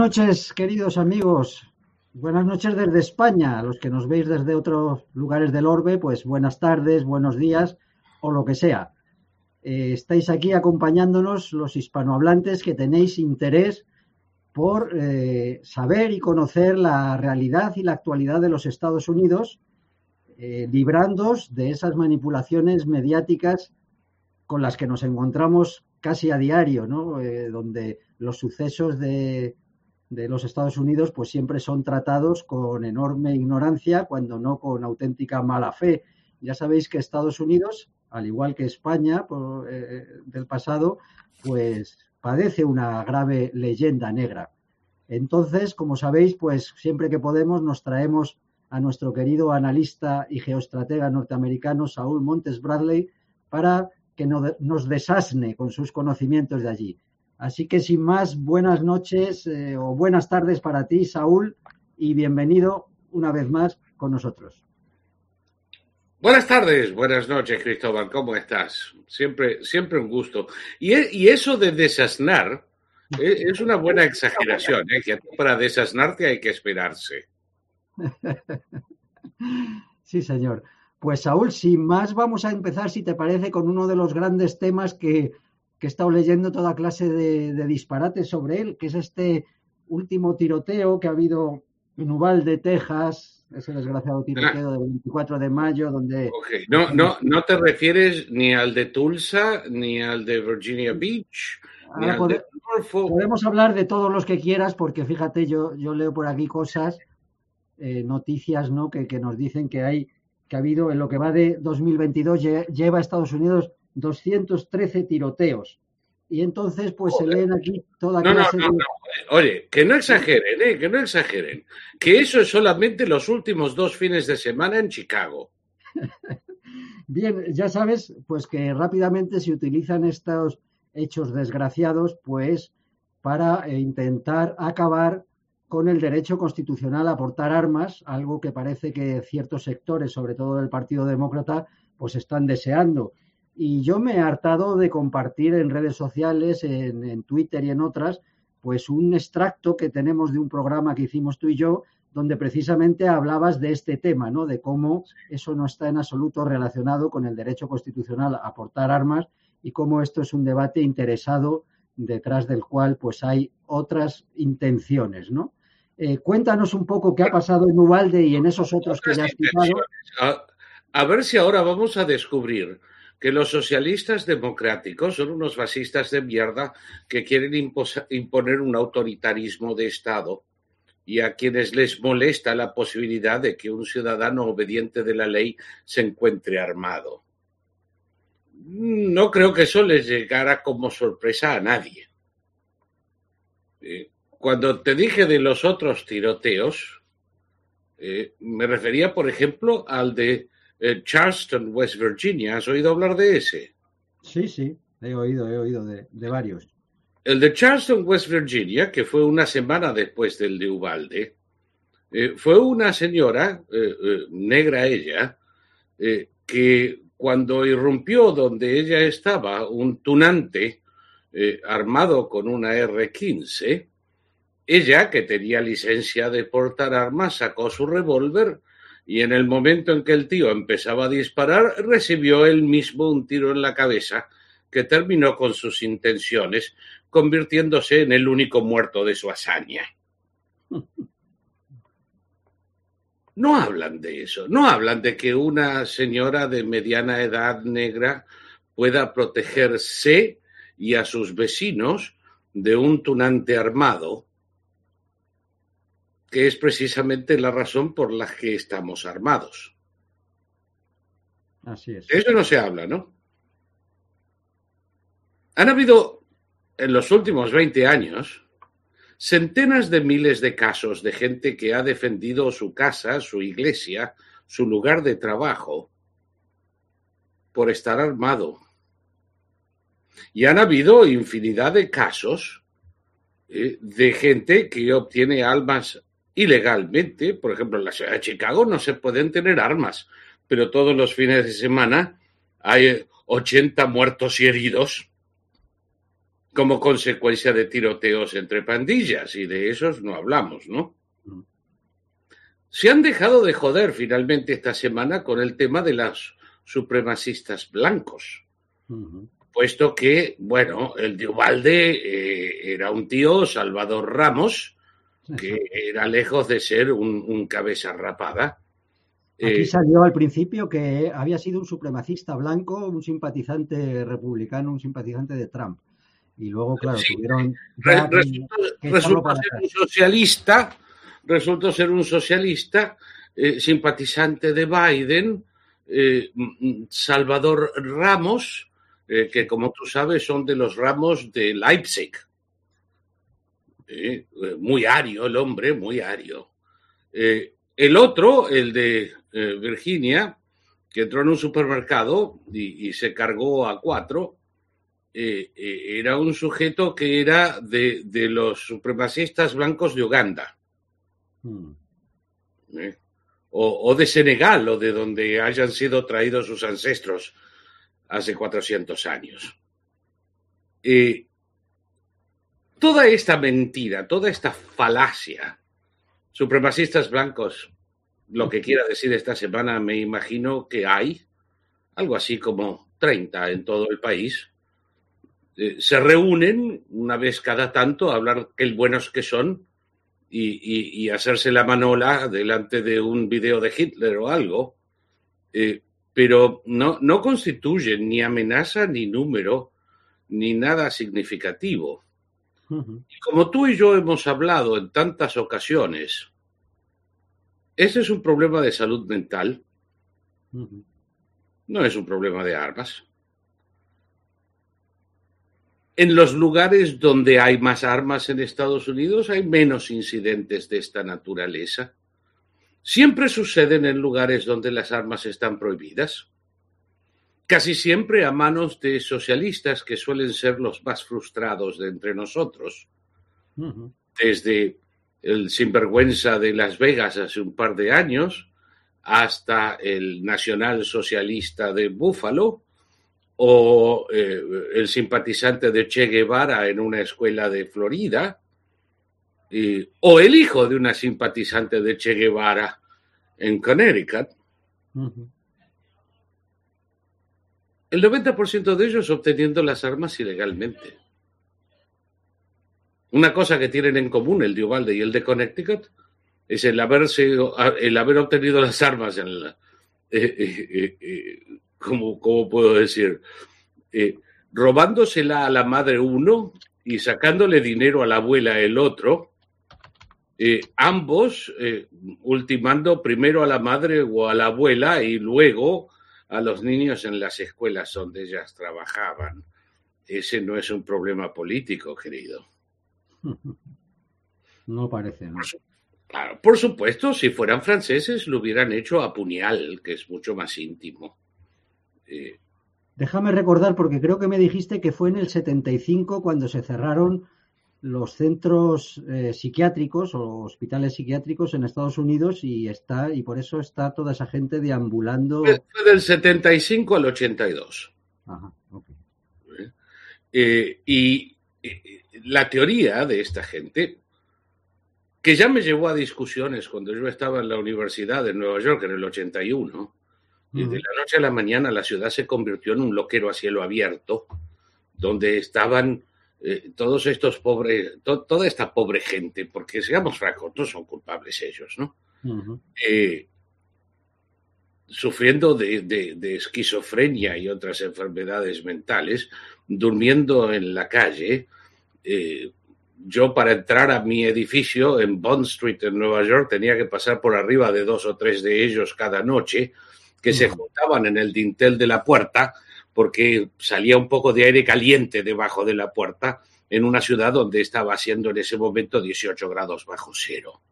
Buenas noches, queridos amigos. Buenas noches desde España. Los que nos veis desde otros lugares del orbe, pues buenas tardes, buenos días o lo que sea. Eh, estáis aquí acompañándonos los hispanohablantes que tenéis interés por eh, saber y conocer la realidad y la actualidad de los Estados Unidos, eh, librándoos de esas manipulaciones mediáticas con las que nos encontramos casi a diario, ¿no? Eh, donde los sucesos de, de los Estados Unidos pues siempre son tratados con enorme ignorancia, cuando no con auténtica mala fe. Ya sabéis que Estados Unidos, al igual que España eh, del pasado, pues padece una grave leyenda negra. Entonces, como sabéis, pues siempre que podemos nos traemos a nuestro querido analista y geoestratega norteamericano Saúl Montes Bradley para que nos desasne con sus conocimientos de allí. Así que sin más, buenas noches eh, o buenas tardes para ti, Saúl, y bienvenido una vez más con nosotros. Buenas tardes, buenas noches, Cristóbal, ¿cómo estás? Siempre, siempre un gusto. Y, y eso de desasnar eh, es una buena exageración, ¿eh? que para desasnarte hay que esperarse. Sí, señor. Pues Saúl, sin más, vamos a empezar, si te parece, con uno de los grandes temas que, que he estado leyendo toda clase de, de, disparates sobre él, que es este último tiroteo que ha habido en Uvalde, Texas, ese desgraciado tiroteo ah. del 24 de mayo, donde... Okay. No, no, no te refieres ni al de Tulsa, ni al de Virginia Beach, ni al pode, de Podemos hablar de todos los que quieras, porque fíjate, yo, yo leo por aquí cosas, eh, noticias, ¿no?, que, que nos dicen que hay que ha habido en lo que va de 2022, lleva a Estados Unidos 213 tiroteos. Y entonces, pues Joder. se leen aquí toda no, clase no, no, de... no. Oye, que no exageren, ¿eh? que no exageren. Que eso es solamente los últimos dos fines de semana en Chicago. Bien, ya sabes, pues que rápidamente se utilizan estos hechos desgraciados, pues para eh, intentar acabar con el derecho constitucional a portar armas, algo que parece que ciertos sectores, sobre todo del Partido Demócrata, pues están deseando. Y yo me he hartado de compartir en redes sociales, en, en, Twitter y en otras, pues un extracto que tenemos de un programa que hicimos tú y yo, donde precisamente hablabas de este tema, ¿no? De cómo eso no está en absoluto relacionado con el derecho constitucional a portar armas y cómo esto es un debate interesado detrás del cual pues hay otras intenciones, ¿no? Eh, cuéntanos un poco qué ha pasado en Ubalde y en esos otros que ya has citado. A, a, ver si ahora vamos a descubrir que los socialistas democráticos son unos fascistas de mierda que quieren imponer un autoritarismo de Estado y a quienes les molesta la posibilidad de que un ciudadano obediente de la ley se encuentre armado. No creo que eso les llegara como sorpresa a nadie. Eh, cuando te dije de los otros tiroteos, eh, me refería, por ejemplo, al de eh, Charleston, West Virginia. ¿Has oído hablar de ese? Sí, sí, he oído, he oído de, de varios. El de Charleston, West Virginia, que fue una semana después del de Ubalde, eh, fue una señora, eh, negra ella, que cuando irrumpió donde ella estaba, un tunante armado con una R-15, ella, que tenía licencia de portar armas, sacó su revólver y en el momento en que el tío empezaba a disparar, recibió él mismo un tiro en la cabeza que terminó con sus intenciones, convirtiéndose en el único muerto de su hazaña. No hablan de eso, no hablan de que una señora de mediana edad negra pueda protegerse y a sus vecinos de un tunante armado que es precisamente la razón por la que estamos armados. Así es. De eso no se habla, ¿no? Han habido en los últimos 20 años centenas de miles de casos de gente que ha defendido su casa, su iglesia, su lugar de trabajo por estar armado. Y han habido infinidad de casos eh, de gente que obtiene almas ilegalmente. Por ejemplo, en la ciudad de Chicago no se pueden tener armas, pero todos los fines de semana hay 80 muertos y heridos como consecuencia de tiroteos entre pandillas, y de esos no hablamos, ¿no? Se han dejado de joder finalmente esta semana con el tema de los supremacistas blancos, puesto que, bueno, el de Ubalde eh, era un tío, Salvador Ramos, que era lejos de ser un, cabeza rapada. Aquí eh, salió al principio que había sido un supremacista blanco, un simpatizante republicano, un simpatizante de Trump. Y luego, claro, tuvieron. resultó, ser un socialista, resultó ser un socialista, eh, simpatizante de Biden, eh, Salvador Ramos, eh, que como tú sabes son de los ramos de Leipzig. Muy ario el hombre, muy ario. el otro, el de Virginia, que entró en un supermercado y se cargó a cuatro, eh, eh, era un sujeto que era de, los supremacistas blancos de Uganda. Hmm. ¿Eh? O, de Senegal, o de donde hayan sido traídos sus ancestros hace 400 años. Toda esta mentira, toda esta falacia, supremacistas blancos, lo que quiera decir esta semana, me imagino que hay algo así como 30 en todo el país, eh, se reúnen una vez cada tanto a hablar qué buenos que son y, hacerse la manola delante de un video de Hitler o algo, eh, pero no, no constituyen ni amenaza ni número ni nada significativo. Como tú y yo hemos hablado en tantas ocasiones, ese es un problema de salud mental, no es un problema de armas en los lugares donde hay más armas en Estados Unidos hay menos incidentes de esta naturaleza. Siempre suceden en lugares donde las armas están prohibidas. Casi siempre a manos de socialistas que suelen ser los más frustrados de entre nosotros. Desde el sinvergüenza de Las Vegas hace un par de años hasta el nacional socialista de Buffalo, o eh, el simpatizante de Che Guevara en una escuela de Florida, o el hijo de una simpatizante de Che Guevara en Connecticut. El 90% de ellos obteniendo las armas ilegalmente. Una cosa que tienen en común el de Uvalde y el de Connecticut es el, haberse, el haber obtenido las armas la, eh, eh, ¿cómo, puedo decir? Eh, robándosela a la madre uno y sacándole dinero a la abuela el otro, eh, ambos eh, ultimando primero a la madre o a la abuela y luego a los niños en las escuelas donde ellas trabajaban. Ese no es un problema político, querido. No parece, ¿no? Claro, por supuesto, si fueran franceses lo hubieran hecho a puñal, que es mucho más íntimo. Déjame recordar, porque creo que me dijiste que fue en el 75 cuando se cerraron los centros eh, psiquiátricos o hospitales psiquiátricos en Estados Unidos y está y por eso está toda esa gente deambulando. Fue del 75 al 82. Ajá, eh, y la teoría de esta gente, que ya me llevó a discusiones cuando yo estaba en la Universidad de Nueva York en el 81, y de la noche a la mañana la ciudad se convirtió en un loquero a cielo abierto, donde estaban eh, todos estos pobres, toda esta pobre gente, porque seamos francos, no son culpables ellos, ¿no? Eh, sufriendo de, esquizofrenia y otras enfermedades mentales, durmiendo en la calle. Eh, yo para entrar a mi edificio en Bond Street en Nueva York tenía que pasar por arriba de dos o tres de ellos cada noche que se juntaban en el dintel de la puerta porque salía un poco de aire caliente debajo de la puerta en una ciudad donde estaba haciendo en ese momento 18 grados bajo cero.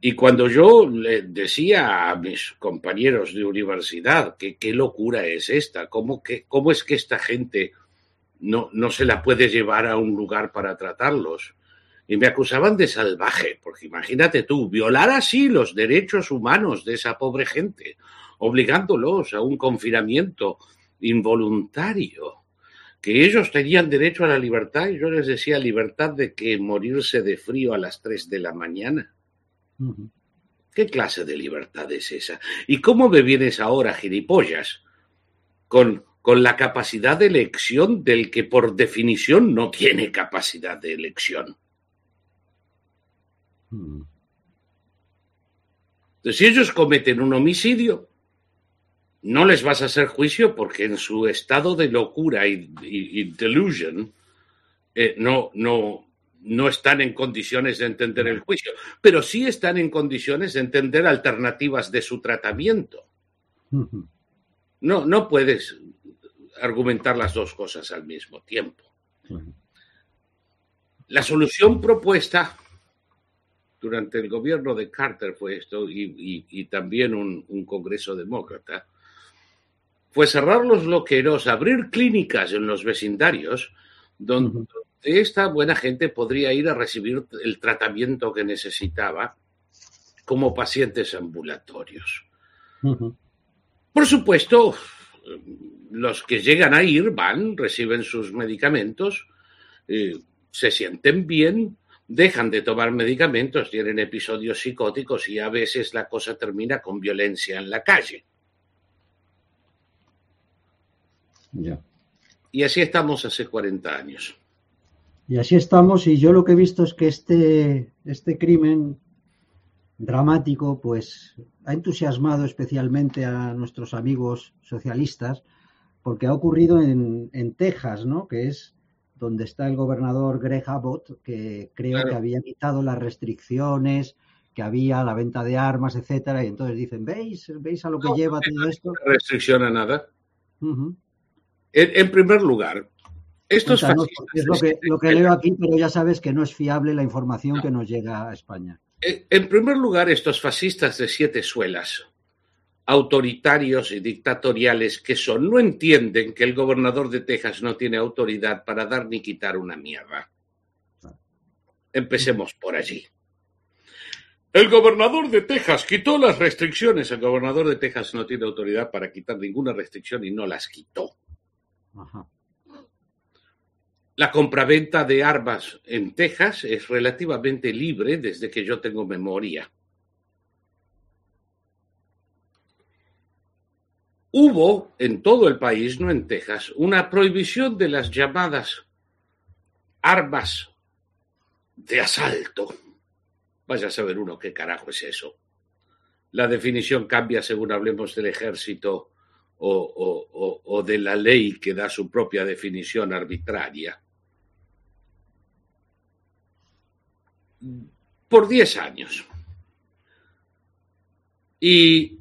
Y cuando yo le decía a mis compañeros de universidad que qué locura es esta, cómo, que, cómo es que esta gente no, no se la puede llevar a un lugar para tratarlos, y me acusaban de salvaje, porque imagínate tú, violar así los derechos humanos de esa pobre gente, obligándolos a un confinamiento involuntario, que ellos tenían derecho a la libertad y yo les decía libertad de que morirse de frío a las 3 de la mañana. ¿Qué clase de libertad es esa? ¿Y cómo me vienes ahora, gilipollas, con, con la capacidad de elección del que por definición no tiene capacidad de elección? Entonces, si ellos cometen un homicidio, no les vas a hacer juicio porque en su estado de locura y, delusion eh, no, no, no están en condiciones de entender el juicio, pero sí están en condiciones de entender alternativas de su tratamiento. No, no puedes argumentar las dos cosas al mismo tiempo. La solución propuesta durante el gobierno de Carter fue esto, y, también un, un, Congreso demócrata, fue cerrar los loqueros, abrir clínicas en los vecindarios, donde esta buena gente podría ir a recibir el tratamiento que necesitaba como pacientes ambulatorios. Por supuesto, los que llegan a ir van, reciben sus medicamentos, eh, se sienten bien, dejan de tomar medicamentos, tienen episodios psicóticos y a veces la cosa termina con violencia en la calle. Y así estamos hace 40 años. Y así estamos, y yo lo que he visto es que este, este crimen dramático, pues ha entusiasmado especialmente a nuestros amigos socialistas, porque ha ocurrido en, en Texas, ¿no? Que es donde está el gobernador Greg Abbott, que creo que había quitado las restricciones que había, la venta de armas, etcétera, y entonces dicen, ¿veis? ¿Veis a lo que lleva todo esto? No restricción a nada. En, primer lugar, estos es lo que, lo que leo aquí, pero ya sabes que no es fiable la información que nos llega a España. En primer lugar, estos fascistas de siete suelas, autoritarios y dictatoriales que son, no entienden que el gobernador de Texas no tiene autoridad para dar ni quitar una mierda. Empecemos por allí. El gobernador de Texas quitó las restricciones. El gobernador de Texas no tiene autoridad para quitar ninguna restricción y no las quitó. La compraventa de armas en Texas es relativamente libre desde que yo tengo memoria. Hubo en todo el país, no en Texas, una prohibición de las llamadas armas de asalto Vaya a saber uno qué carajo es eso. La definición cambia según hablemos del ejército o, de la ley que da su propia definición arbitraria. Por 10 años. Y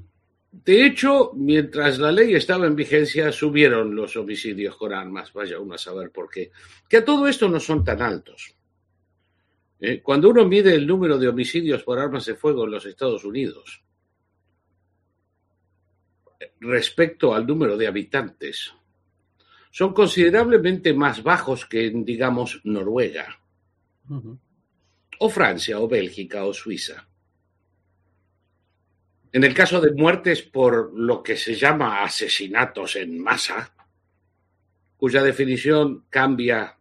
de hecho, mientras la ley estaba en vigencia, subieron los homicidios con armas. Vaya uno a saber por qué. Que a todo esto no son tan altos. Eh, cuando uno mide el número de homicidios por armas de fuego en los Estados Unidos respecto al número de habitantes, son considerablemente más bajos que en, digamos, Noruega, o Francia, o Bélgica, o Suiza. En el caso de muertes por lo que se llama asesinatos en masa, cuya definición cambia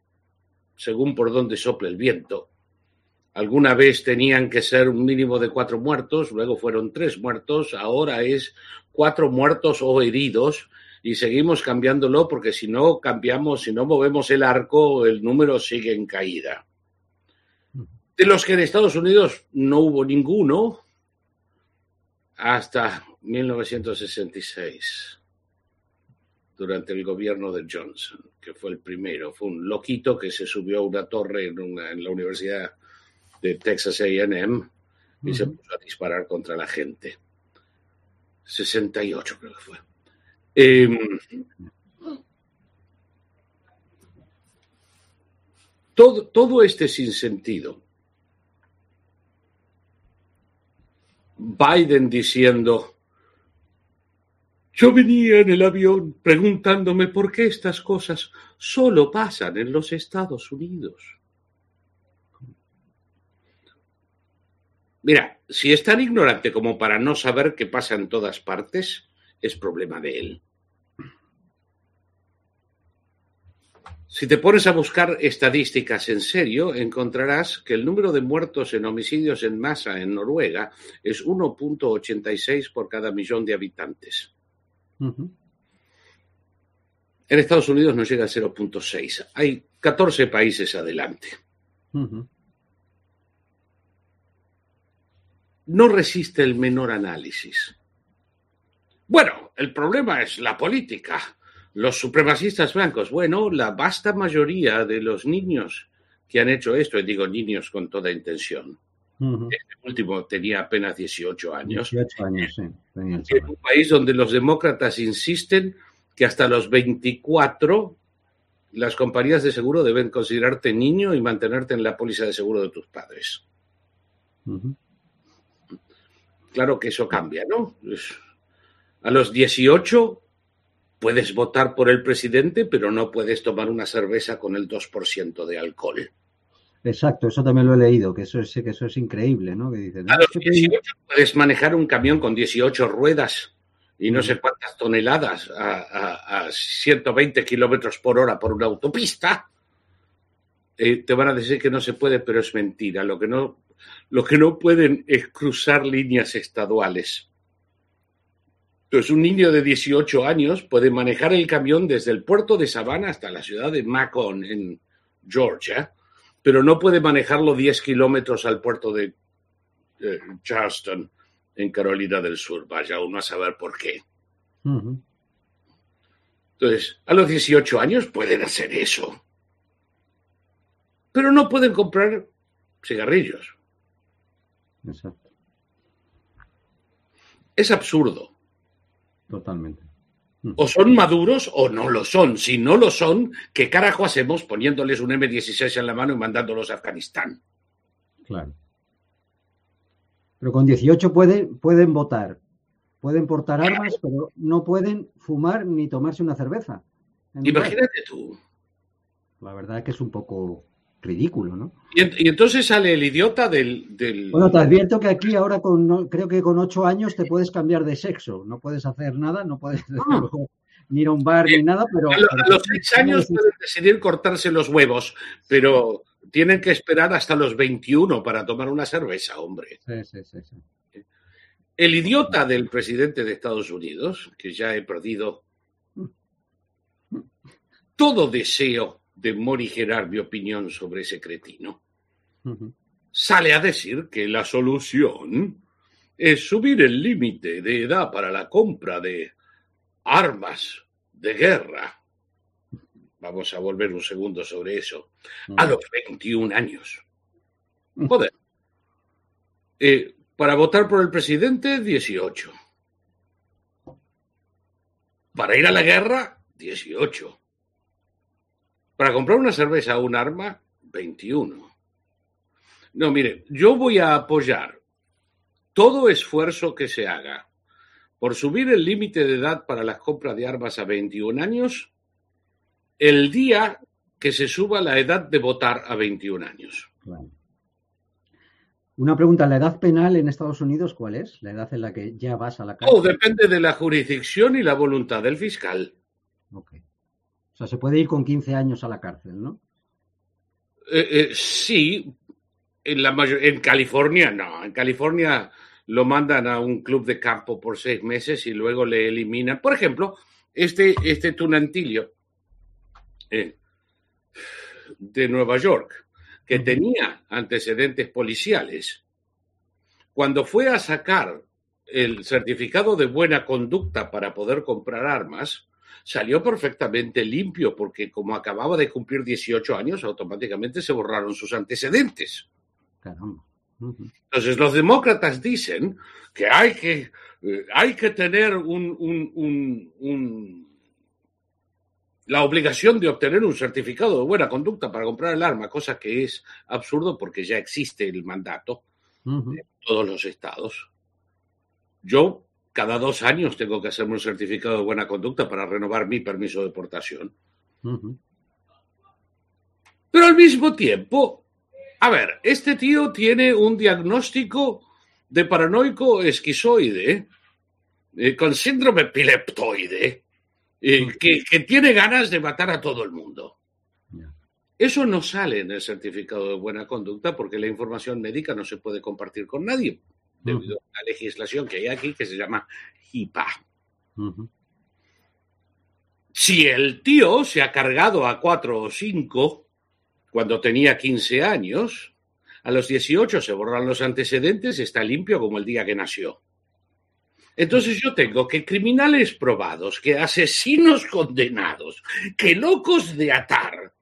según por dónde sople el viento, Alguna vez tenían que ser un mínimo de cuatro muertos, luego fueron tres muertos, ahora es cuatro muertos o heridos y seguimos cambiándolo porque si no cambiamos, si no movemos el arco, el número sigue en caída. De los que en Estados Unidos no hubo ninguno hasta 1966, durante el gobierno de Johnson, que fue el primero. Fue un loquito que se subió a una torre en, en la Universidad de Texas AM y se puso a disparar contra la gente. 68 creo que fue. Em, todo, todo este sinsentido. Biden diciendo, yo venía en el avión preguntándome por qué estas cosas solo pasan en los Estados Unidos. Mira, si es tan ignorante como para no saber qué pasa en todas partes, es problema de él. Si te pones a buscar estadísticas en serio, encontrarás que el número de muertos en homicidios en masa en Noruega es 1.86 por cada millón de habitantes. En Estados Unidos no llega a 0.6. Hay 14 países adelante. No resiste el menor análisis. Bueno, el problema es la política. Los supremacistas blancos. Bueno, la vasta mayoría de los niños que han hecho esto, y digo niños con toda intención, este último tenía apenas 18 años. 18 años, sí. En un país donde los demócratas insisten que hasta los 24 las compañías de seguro deben considerarte niño y mantenerte en la póliza de seguro de tus padres. Claro que eso cambia, ¿no? A los 18 puedes votar por el presidente, pero no puedes tomar una cerveza con el 2% de alcohol. Exacto, eso también lo he leído, que eso es, que eso es increíble, ¿no? Que dicen, a los 18 puedes manejar un camión con 18 ruedas y no sé cuántas toneladas a, 120 kilómetros por hora por una autopista. Eh, te van a decir que no se puede, pero es mentira. Lo que no, lo que no pueden es cruzar líneas estaduales. Entonces, un niño de 18 años puede manejar el camión desde el puerto de Savannah hasta la ciudad de Macon, en Georgia, pero no puede manejarlo 10 kilómetros al puerto de eh, Charleston, en Carolina del Sur. Vaya uno a saber por qué. Entonces, a los 18 años pueden hacer eso. Pero no pueden comprar cigarrillos. Exacto. Es absurdo. Totalmente. O son maduros o no lo son. Si no lo son, ¿qué carajo hacemos poniéndoles un M16 en la mano y mandándolos a Afganistán? Claro. Pero con 18 pueden, pueden votar, pueden portar armas, pero no pueden fumar ni tomarse una cerveza. Imagínate tú. La verdad es que es un poco ridículo, ¿no? Y, entonces sale el idiota del, Bueno, te advierto que aquí ahora con creo que con ocho años te puedes cambiar de sexo, no puedes hacer nada, no puedes ah. ni ir a un bar ni nada, pero... A, los seis años pueden decidir cortarse los huevos, pero tienen que esperar hasta los 21 para tomar una cerveza, hombre. Sí, sí, sí, sí. El idiota del presidente de Estados Unidos, que ya he perdido todo deseo de morigerar mi opinión sobre ese cretino, sale a decir que la solución es subir el límite de edad para la compra de armas de guerra. Vamos a volver un segundo sobre eso. A los 21 años. Joder. Eh, para votar por el presidente, 18. Para ir a la guerra, 18. Para comprar una cerveza o un arma, 21. No, mire, yo voy a apoyar todo esfuerzo que se haga por subir el límite de edad para las compras de armas a 21 años el día que se suba la edad de votar a 21 años. Una pregunta, ¿la edad penal en Estados Unidos cuál es? ¿La edad en la que ya vas a la cárcel? Oh, depende de la jurisdicción y la voluntad del fiscal. Ok. O sea, se puede ir con 15 años a la cárcel, ¿no? Eh, eh, sí, en, la en California no. En California lo mandan a un club de campo por seis meses y luego le eliminan. Por ejemplo, este, este tunantilio eh, de Nueva York, que tenía antecedentes policiales, cuando fue a sacar el certificado de buena conducta para poder comprar armas, salió perfectamente limpio porque como acababa de cumplir 18 años, automáticamente se borraron sus antecedentes. Entonces los demócratas dicen que hay que, eh, hay que tener un, un, la obligación de obtener un certificado de buena conducta para comprar el arma, cosa que es absurdo porque ya existe el mandato en todos los estados. Yo cada dos años tengo que hacerme un certificado de buena conducta para renovar mi permiso de portación. Pero al mismo tiempo, a ver, este tío tiene un diagnóstico de paranoico esquizoide eh, con síndrome epileptoide eh, que, que, tiene ganas de matar a todo el mundo. Eso no sale en el certificado de buena conducta porque la información médica no se puede compartir con nadie debido a la legislación que hay aquí que se llama HIPAA. Si el tío se ha cargado a cuatro o cinco cuando tenía 15 años, a los 18 se borran los antecedentes, está limpio como el día que nació. Entonces yo tengo que criminales probados, que asesinos condenados, que locos de atar,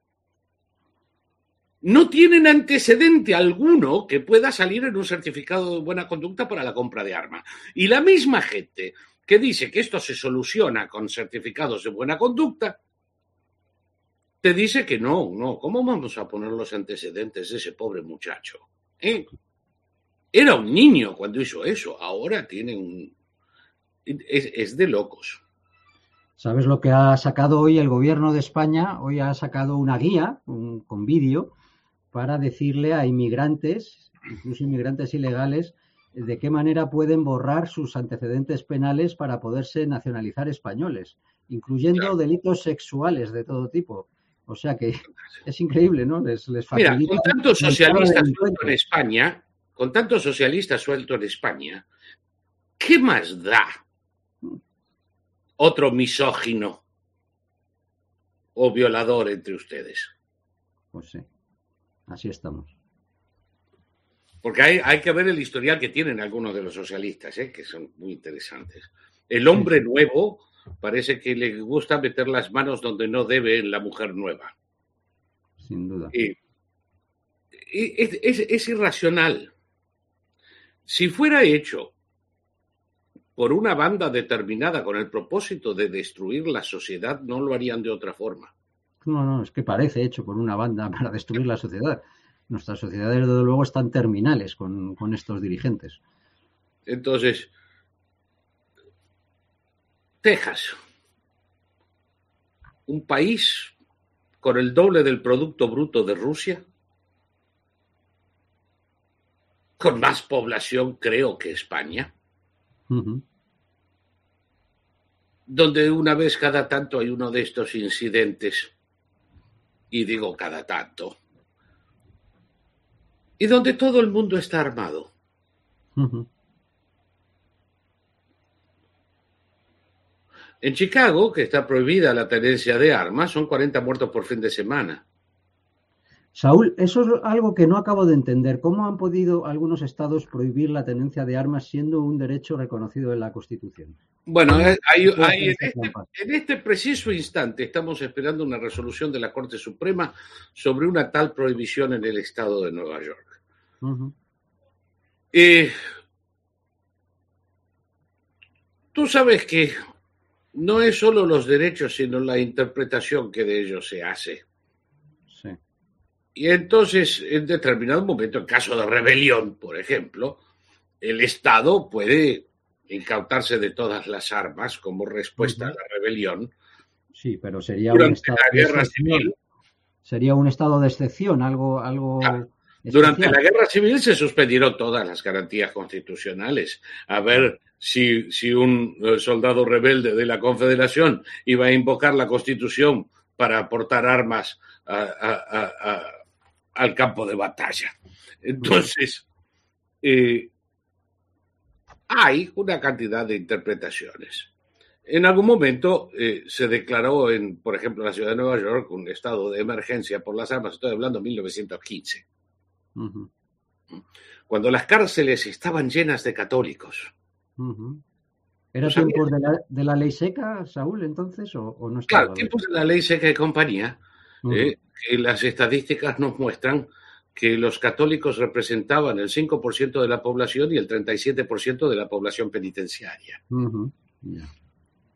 no tienen antecedente alguno que pueda salir en un certificado de buena conducta para la compra de armas. Y la misma gente que dice que esto se soluciona con certificados de buena conducta, te dice que no, no, ¿cómo vamos a poner los antecedentes de ese pobre muchacho? ¿Eh? Era un niño cuando hizo eso, ahora tiene un... Es, de locos. ¿Sabes lo que ha sacado hoy el gobierno de España? Hoy ha sacado una guía con vídeo para decirle a inmigrantes, incluso inmigrantes ilegales, de qué manera pueden borrar sus antecedentes penales para poderse nacionalizar españoles, incluyendo delitos sexuales de todo tipo. O sea que es increíble, ¿no? Les, les facilita Mira, con tantos socialistas sueltos en España, con tantos socialistas sueltos en España, ¿qué más da otro misógino o violador entre ustedes? Pues sí, así estamos. Porque hay, hay, que ver el historial que tienen algunos de los socialistas, ¿eh? que son muy interesantes. El hombre nuevo parece que le gusta meter las manos donde no debe en la mujer nueva. Sin duda. es, es irracional. Si fuera hecho por una banda determinada con el propósito de destruir la sociedad, no lo harían de otra forma. No, no, es que parece hecho por una banda para destruir la sociedad. Nuestras sociedades, desde luego, están terminales con, estos dirigentes. Entonces, Texas, un país con el doble del Producto Bruto de Rusia, con más población creo que España, donde una vez cada tanto hay uno de estos incidentes, y digo cada tanto, y donde todo el mundo está armado. En Chicago, que está prohibida la tenencia de armas, son 40 muertos por fin de semana. Saúl, eso es algo que no acabo de entender. ¿Cómo han podido algunos estados prohibir la tenencia de armas siendo un derecho reconocido en la Constitución? Bueno, hay, este, en, este, preciso instante estamos esperando una resolución de la Corte Suprema sobre una tal prohibición en el estado de Nueva York. tú sabes que no es solo los derechos, sino la interpretación que de ellos se hace. Y entonces, en determinado momento, en caso de rebelión, por ejemplo, el Estado puede incautarse de todas las armas como respuesta a la rebelión. Sí, pero sería un estado la guerra civil. Sería un estado de excepción, algo, algo. Durante la guerra civil se suspendieron todas las garantías constitucionales. A ver si, si un eh, soldado rebelde de la Confederación iba a invocar la Constitución para aportar armas a al campo de batalla. Entonces, eh, hay una cantidad de interpretaciones. En algún momento eh, se declaró en, por ejemplo, la ciudad de Nueva York un estado de emergencia por las armas, estoy hablando de 1915, cuando las cárceles estaban llenas de católicos. ¿Era tiempos de la, ley seca, Saúl, entonces? ¿o, no claro, tiempos de la ley seca y compañía, eh, que las estadísticas nos muestran que los católicos representaban el 5% de la población y el 37% de la población penitenciaria.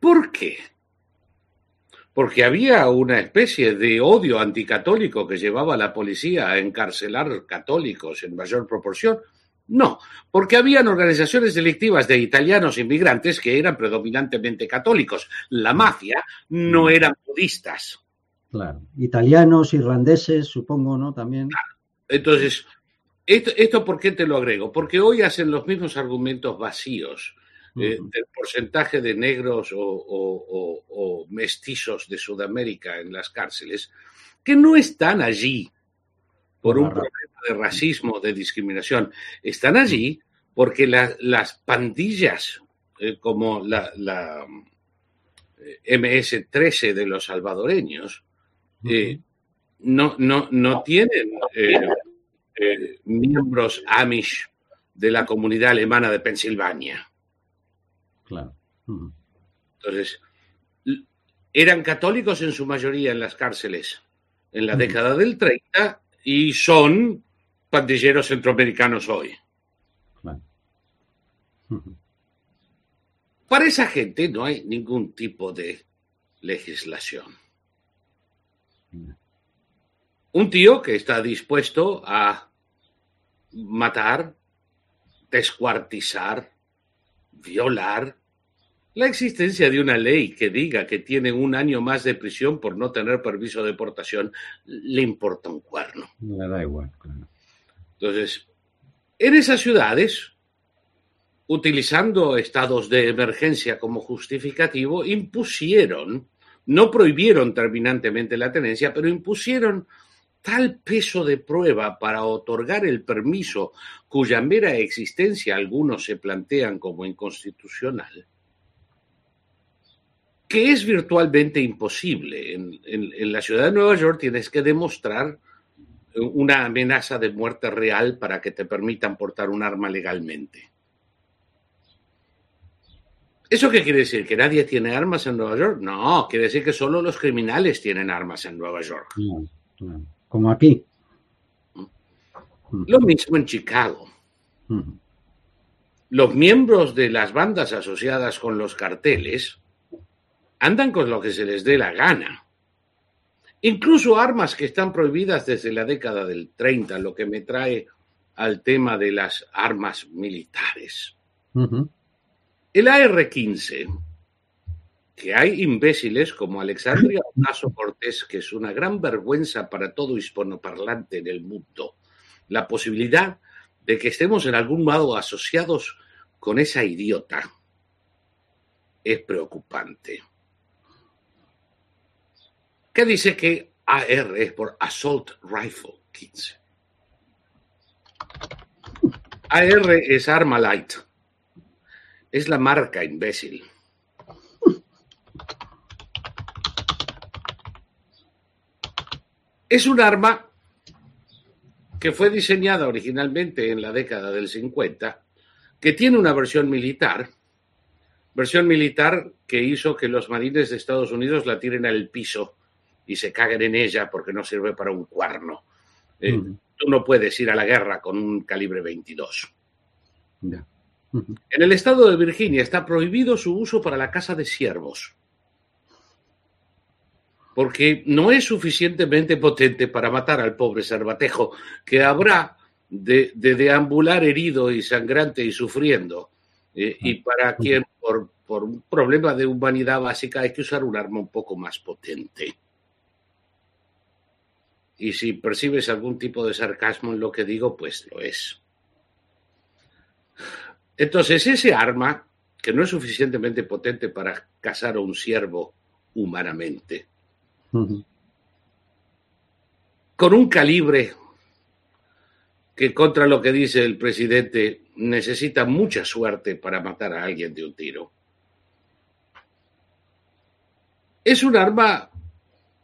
¿Por qué? Porque había una especie de odio anticatólico que llevaba a la policía a encarcelar católicos en mayor proporción. No, porque habían organizaciones delictivas de italianos inmigrantes que eran predominantemente católicos. La mafia no eran budistas. Claro. Italianos, irlandeses, supongo, ¿no? También. Entonces, esto, por qué te lo agrego? Porque hoy hacen los mismos argumentos vacíos eh, del porcentaje de negros o, mestizos de Sudamérica en las cárceles que no están allí por un problema de racismo, de discriminación, están allí porque las pandillas eh, como la, eh, MS-13 de los salvadoreños eh, no, no, no tienen miembros Amish de la comunidad alemana de Pensilvania. Claro. Entonces, eran católicos en su mayoría en las cárceles en la década del 30 y son pandilleros centroamericanos hoy. Para esa gente no hay ningún tipo de legislación. Un tío que está dispuesto a matar, descuartizar, violar, la existencia de una ley que diga que tiene un año más de prisión por no tener permiso de deportación le importa un cuerno. Le da igual. Entonces, en esas ciudades, utilizando estados de emergencia como justificativo, impusieron, no prohibieron terminantemente la tenencia, pero impusieron tal peso de prueba para otorgar el permiso cuya mera existencia algunos se plantean como inconstitucional, que es virtualmente imposible. En, la ciudad de Nueva York tienes que demostrar una amenaza de muerte real para que te permitan portar un arma legalmente. ¿Eso qué quiere decir? ¿Que nadie tiene armas en Nueva York? No, quiere decir que solo los criminales tienen armas en Nueva York. Como aquí. Lo mismo en Chicago. Los miembros de las bandas asociadas con los carteles andan con lo que se les dé la gana. Incluso armas que están prohibidas desde la década del 30, lo que me trae al tema de las armas militares. El AR-15, que hay imbéciles como Alexandria Ocasio Cortés, que es una gran vergüenza para todo hispanoparlante en el mundo, la posibilidad de que estemos en algún modo asociados con esa idiota es preocupante. ¿Qué dice que AR es por Assault Rifle 15? AR es arma light. Es la marca, imbécil. Es un arma que fue diseñada originalmente en la década del 50, que tiene una versión militar, versión militar que hizo que los marines de Estados Unidos la tiren al piso y se caguen en ella porque no sirve para un cuerno. Eh, mm. Tú no puedes ir a la guerra con un calibre 22. En el estado de Virginia está prohibido su uso para la caza de ciervos, porque no es suficientemente potente para matar al pobre cervatejo que habrá de, deambular herido y sangrante y sufriendo, eh, y para quien por, por un problema de humanidad básica hay que usar un arma un poco más potente. Y si percibes algún tipo de sarcasmo en lo que digo, pues lo es. Entonces, ese arma, que no es suficientemente potente para cazar a un ciervo humanamente, con un calibre que contra lo que dice el presidente necesita mucha suerte para matar a alguien de un tiro. Es un arma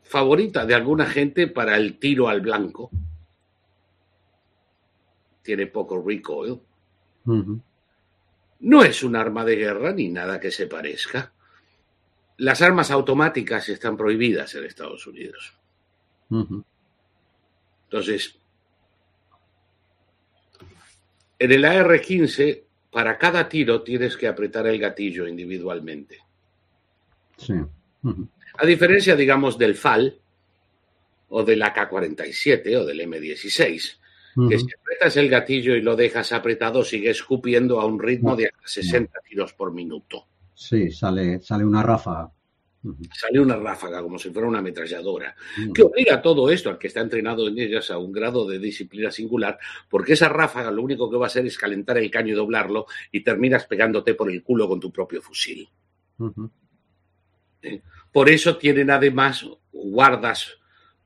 favorita de alguna gente para el tiro al blanco. Tiene poco recoil. No es un arma de guerra ni nada que se parezca. Las armas automáticas están prohibidas en Estados Unidos. Entonces, en el AR-15, para cada tiro tienes que apretar el gatillo individualmente. Sí. A diferencia, digamos, del FAL o del AK-47 o del M16, que si apretas el gatillo y lo dejas apretado, sigue escupiendo a un ritmo de 60 tiros por minuto. Sí, sale, sale una ráfaga. Sale una ráfaga como si fuera una ametralladora, que obliga todo esto al que está entrenado en ellas a un grado de disciplina singular, porque esa ráfaga lo único que va a hacer es calentar el caño y doblarlo y terminas pegándote por el culo con tu propio fusil. Por eso tienen además guardas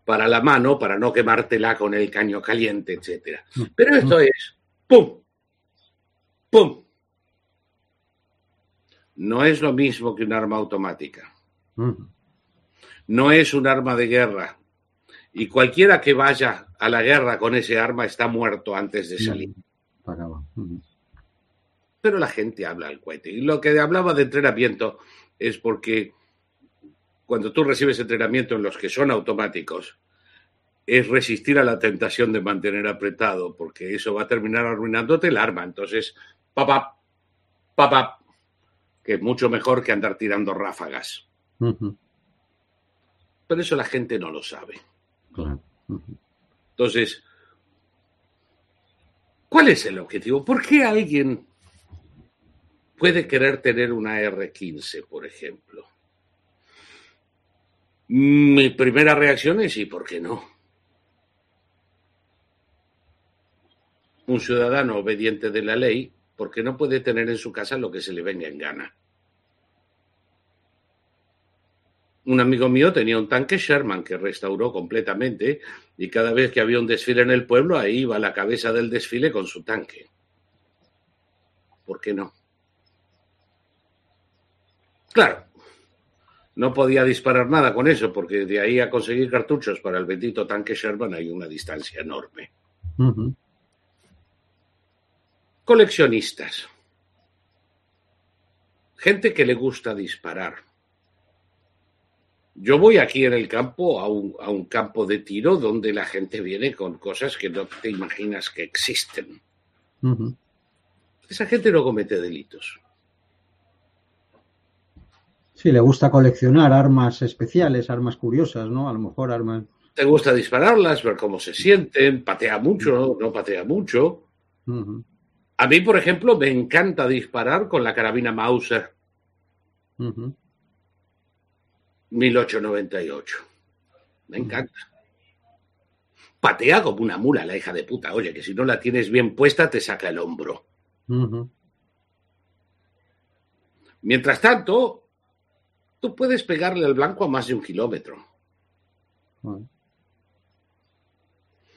para la mano, para no quemártela con el caño caliente, etc. Pero esto es ¡pum! ¡pum! No es lo mismo que un arma automática. No es un arma de guerra. Y cualquiera que vaya a la guerra con ese arma está muerto antes de salir. Pero la gente habla al cohete. Y lo que hablaba de entrenamiento es porque cuando tú recibes entrenamiento en los que son automáticos, es resistir a la tentación de mantener apretado, porque eso va a terminar arruinándote el arma. Entonces, papá, papá, que es mucho mejor que andar tirando ráfagas. Pero eso la gente no lo sabe. Entonces, ¿cuál es el objetivo? ¿Por qué alguien puede querer tener una R15, por ejemplo? Mi primera reacción es, ¿y por qué no? Un ciudadano obediente de la ley, ¿por qué no puede tener en su casa lo que se le venga en gana? Un amigo mío tenía un tanque Sherman que restauró completamente y cada vez que había un desfile en el pueblo, ahí iba la cabeza del desfile con su tanque. ¿Por qué no? Claro, no podía disparar nada con eso, porque de ahí a conseguir cartuchos para el bendito tanque Sherman hay una distancia enorme. Coleccionistas. Gente que le gusta disparar. Yo voy aquí en el campo a un, a un, campo de tiro donde la gente viene con cosas que no te imaginas que existen. Esa gente no comete delitos. Sí, le gusta coleccionar armas especiales, armas curiosas, ¿no? A lo mejor armas. Te gusta dispararlas, ver cómo se sienten, patea mucho, no patea mucho. A mí, por ejemplo, me encanta disparar con la carabina Mauser. 1898. Me encanta. Patea como una mula la hija de puta. Oye, que si no la tienes bien puesta, te saca el hombro. Mientras tanto, tú puedes pegarle al blanco a más de un kilómetro.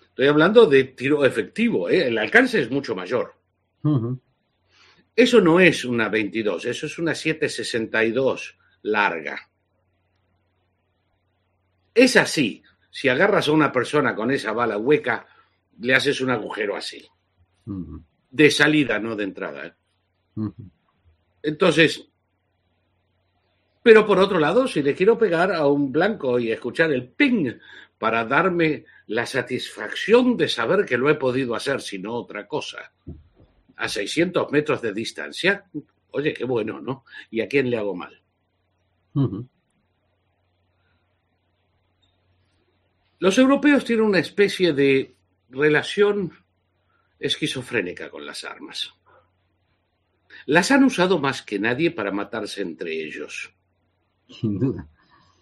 Estoy hablando de tiro efectivo, ¿eh? el alcance es mucho mayor. Eso no es una 22, eso es una 762 larga. Es así. Si agarras a una persona con esa bala hueca, le haces un agujero así. De salida, no de entrada. ¿eh? Entonces, pero por otro lado, si le quiero pegar a un blanco y escuchar el ping para darme la satisfacción de saber que lo he podido hacer, si no otra cosa, a 600 metros de distancia, oye, qué bueno, ¿no? ¿Y a quién le hago mal? Los europeos tienen una especie de relación esquizofrénica con las armas. Las han usado más que nadie para matarse entre ellos. Sin duda.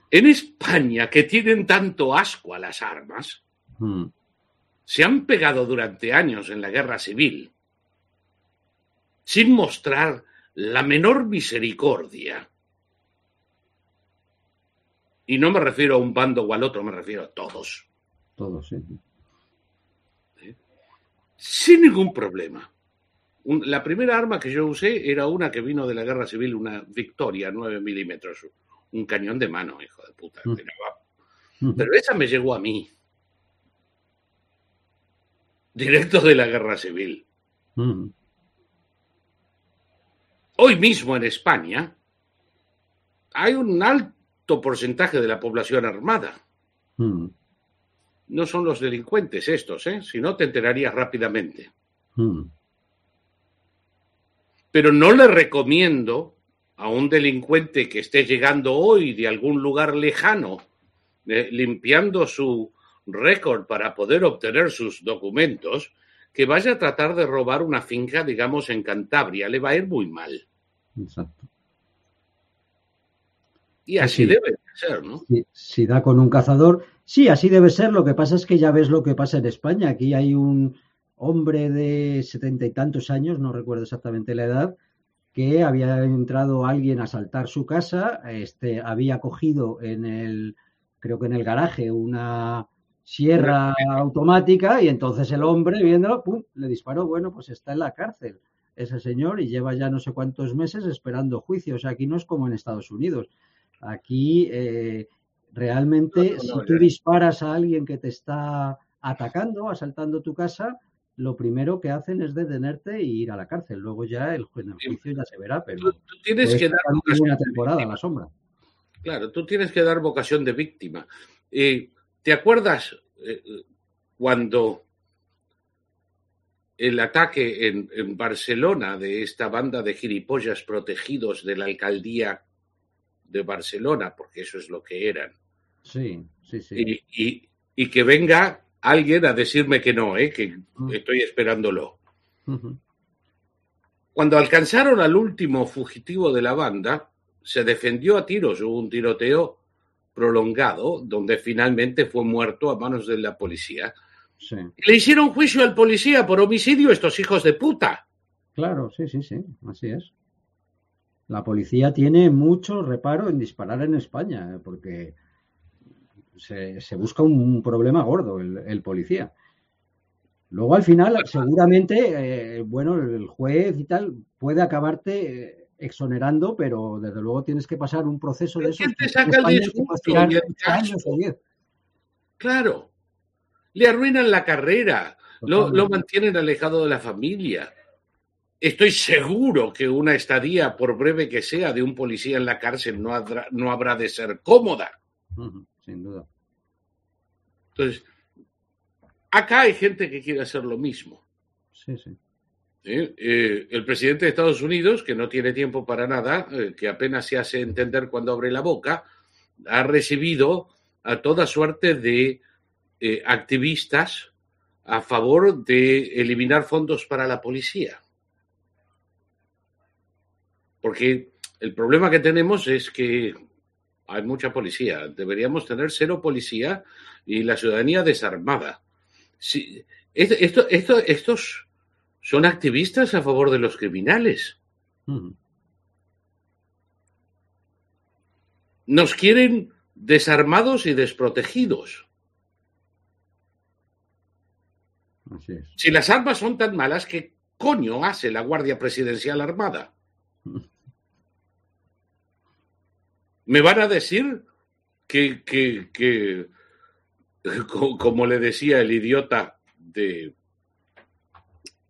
En España, que tienen tanto asco a las armas, Mm. se han pegado durante años en la guerra civil sin mostrar la menor misericordia. Y no me refiero a un bando o al otro, me refiero a todos. Todos, sí. Sin ningún problema. Un- la primera arma que yo usé era una que vino de la guerra civil, una Victoria 9 milímetros, un cañón de mano, hijo de puta. Mm. Pero, esa me llegó a mí. Directo de la guerra civil. Mm. Hoy mismo en España hay un alto porcentaje de la población armada. Mm. No son los delincuentes estos, ¿eh? Si no, te enterarías rápidamente. Pero no le recomiendo a un delincuente que esté llegando hoy de algún lugar lejano, eh, limpiando su récord para poder obtener sus documentos, que vaya a tratar de robar una finca, digamos, en Cantabria. Le va a ir muy mal. Exacto. Y así Sí. debe de ser, ¿no? Si, si da con un cazador, sí, así debe ser. Lo que pasa es que ya ves lo que pasa en España. Aquí hay un hombre de setenta y tantos años, no recuerdo exactamente la edad, que había entrado alguien a asaltar su casa, este, había cogido en el, creo que en el garaje, una sierra automática y entonces el hombre, viéndolo, ¡pum!, le disparó. Bueno, pues está en la cárcel ese señor y lleva ya no sé cuántos meses esperando juicio. O sea, aquí no es como en Estados Unidos. Aquí eh, realmente, si tú disparas a alguien que te está atacando, asaltando tu casa, lo primero que hacen es detenerte y ir a la cárcel. Luego ya el, juicio ya se verá, pero tú, tienes que dar una temporada a la sombra. Claro, tú tienes que dar vocación de víctima. Eh, ¿Te acuerdas eh, cuando el ataque en, en, Barcelona de esta banda de gilipollas protegidos de la alcaldía de Barcelona, porque eso es lo que eran? Sí, sí, sí. Y, y, y que venga alguien a decirme que no, ¿eh? que estoy esperándolo. Cuando alcanzaron al último fugitivo de la banda, se defendió a tiros, hubo un tiroteo prolongado, donde finalmente fue muerto a manos de la policía. Sí. Le hicieron juicio al policía por homicidio estos hijos de puta. Claro, sí, sí, sí, así es. La policía tiene mucho reparo en disparar en España, ¿eh? porque se, se busca un, un, problema gordo el, el, policía. Luego al final, seguramente, eh, bueno, el juez y tal puede acabarte eh, exonerando, pero desde luego tienes que pasar un proceso de eso. Te saca el años o diez. Claro. Le arruinan la carrera, lo, lo, mantienen alejado de la familia. Estoy seguro que una estadía, por breve que sea, de un policía en la cárcel no habrá, no habrá de ser cómoda. Uh -huh sin duda. Entonces, acá hay gente que quiere hacer lo mismo. Sí, sí. ¿Eh? Eh, el presidente de Estados Unidos, que no tiene tiempo para nada, eh, que apenas se hace entender cuando abre la boca, ha recibido a toda suerte de activistas a favor de eliminar fondos para la policía. Porque el problema que tenemos es que hay mucha policía. Deberíamos tener cero policía y la ciudadanía desarmada. Esto, esto, estos son activistas a favor de los criminales. Nos quieren desarmados y desprotegidos. Así es. Si las armas son tan malas, ¿qué coño hace la Guardia Presidencial Armada? me van a decir que, que, que, como le decía el idiota de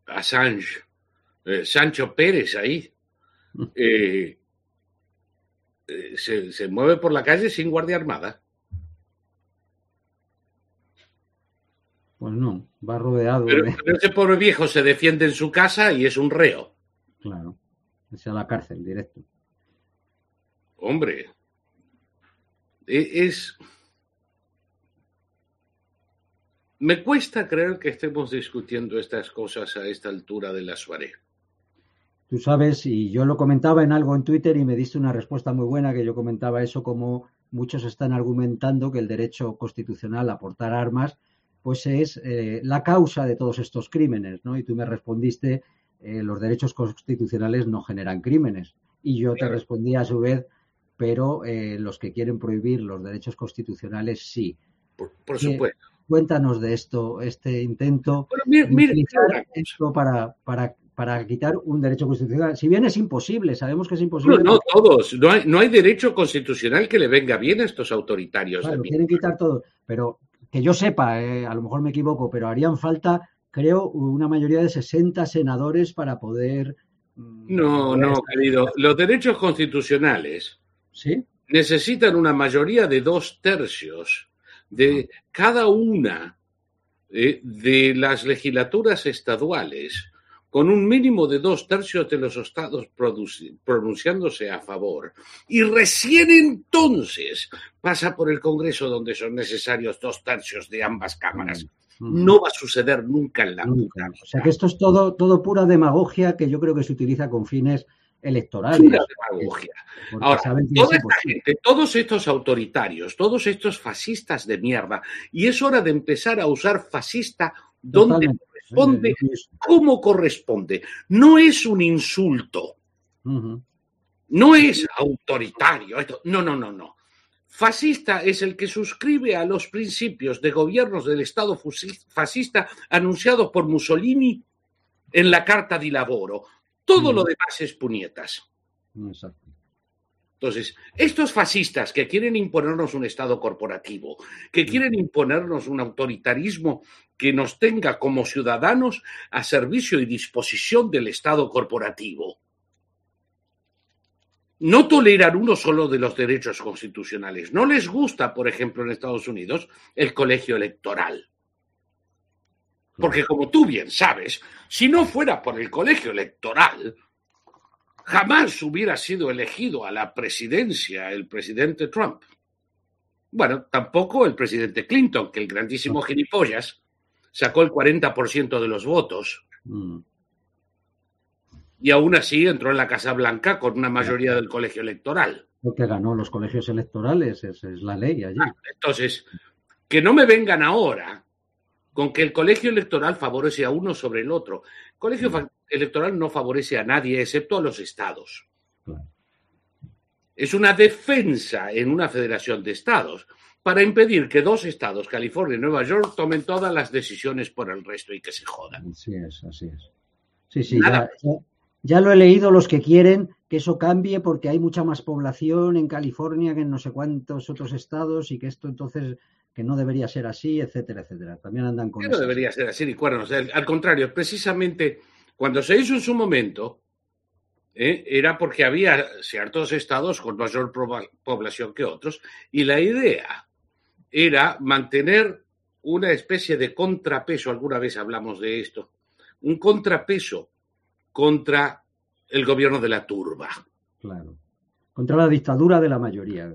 Assange, eh, Sancho Pérez ahí, eh, eh, se, se, mueve por la calle sin guardia armada. Pues no, va rodeado. Pero, ese pobre viejo se defiende en su casa y es un reo. Claro, es a la cárcel directo. Hombre, es... Me cuesta creer que estemos discutiendo estas cosas a esta altura de la soirée. Tú sabes, y yo lo comentaba en algo en Twitter y me diste una respuesta muy buena que yo comentaba eso como muchos están argumentando que el derecho constitucional a portar armas pues es eh, la causa de todos estos crímenes, ¿no? Y tú me respondiste, eh, los derechos constitucionales no generan crímenes. Y yo te respondí a su vez, pero eh, los que quieren prohibir los derechos constitucionales sí. Por, por supuesto. Cuéntanos de esto, este intento Pero mira, mira, de esto para, para, para, quitar un derecho constitucional. Si bien es imposible, sabemos que es imposible. No, no todos. No hay, no hay, derecho constitucional que le venga bien a estos autoritarios. Claro, quieren quitar todo. Pero que yo sepa, eh, a lo mejor me equivoco, pero harían falta, creo, una mayoría de 60 senadores para poder. No, no, querido. Los derechos constitucionales ¿Sí? necesitan una mayoría de dos tercios de cada una eh, de las legislaturas estaduales, con un mínimo de dos tercios de los estados pronunciándose a favor. Y recién entonces pasa por el Congreso donde son necesarios dos tercios de ambas cámaras. Mm. No va a suceder nunca en la Nunca. O sea que esto es todo, todo pura demagogia que yo creo que se utiliza con fines electorales. Pura demagogia. Ahora, toda esta gente, todos estos autoritarios, todos estos fascistas de mierda, y es hora de empezar a usar fascista donde Totalmente. corresponde, como corresponde. No es un insulto, Uh -huh. no es autoritario. No, no, no, no. Fascista es el que suscribe a los principios de gobiernos del Estado fascista anunciados por Mussolini en la Carta di Lavoro. Todo lo demás es puñetas. Exacto. Entonces, estos fascistas que quieren imponernos un Estado corporativo, que quieren imponernos un autoritarismo que nos tenga como ciudadanos a servicio y disposición del Estado corporativo, no toleran uno solo de los derechos constitucionales. No les gusta, por ejemplo, en Estados Unidos, el colegio electoral. Porque como tú bien sabes, si no fuera por el colegio electoral, jamás hubiera sido elegido a la presidencia el presidente Trump. Bueno, tampoco el presidente Clinton, que el grandísimo gilipollas sacó el 40% de los votos. Mm y aún así entró en la Casa Blanca con una mayoría del colegio electoral. Porque ganó los colegios electorales, esa es la ley allí. Ah, entonces, que no me vengan ahora con que el colegio electoral favorece a uno sobre el otro. El colegio electoral no favorece a nadie excepto a los estados. Es una defensa en una federación de estados para impedir que dos estados, California y Nueva York, tomen todas las decisiones por el resto y que se jodan. Así es, así es. Sí, sí, ya lo he leído los que quieren que eso cambie porque hay mucha más población en California que en no sé cuántos otros estados y que esto entonces que no debería ser así, etcétera, etcétera. También andan con eso. No debería ser así, ni cuernos. Al contrario, precisamente cuando se hizo en su momento, ¿eh? era porque había ciertos estados con mayor población que otros y la idea era mantener una especie de contrapeso, alguna vez hablamos de esto, un contrapeso contra el gobierno de la turba. Claro. Contra la dictadura de la mayoría.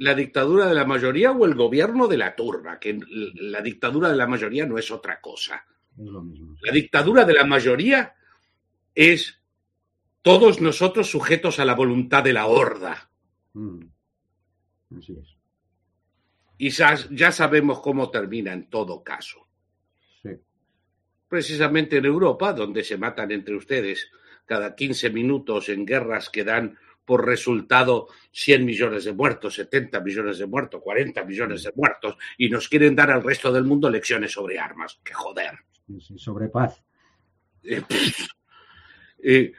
La dictadura de la mayoría o el gobierno de la turba, que la dictadura de la mayoría no es otra cosa. La dictadura de la mayoría es todos nosotros sujetos a la voluntad de la horda. Mm. Así es. Y ya sabemos cómo termina en todo caso precisamente en Europa, donde se matan entre ustedes cada 15 minutos en guerras que dan por resultado 100 millones de muertos, 70 millones de muertos, 40 millones de muertos, y nos quieren dar al resto del mundo lecciones sobre armas. ¡Qué joder! sobre paz. Eh, eh,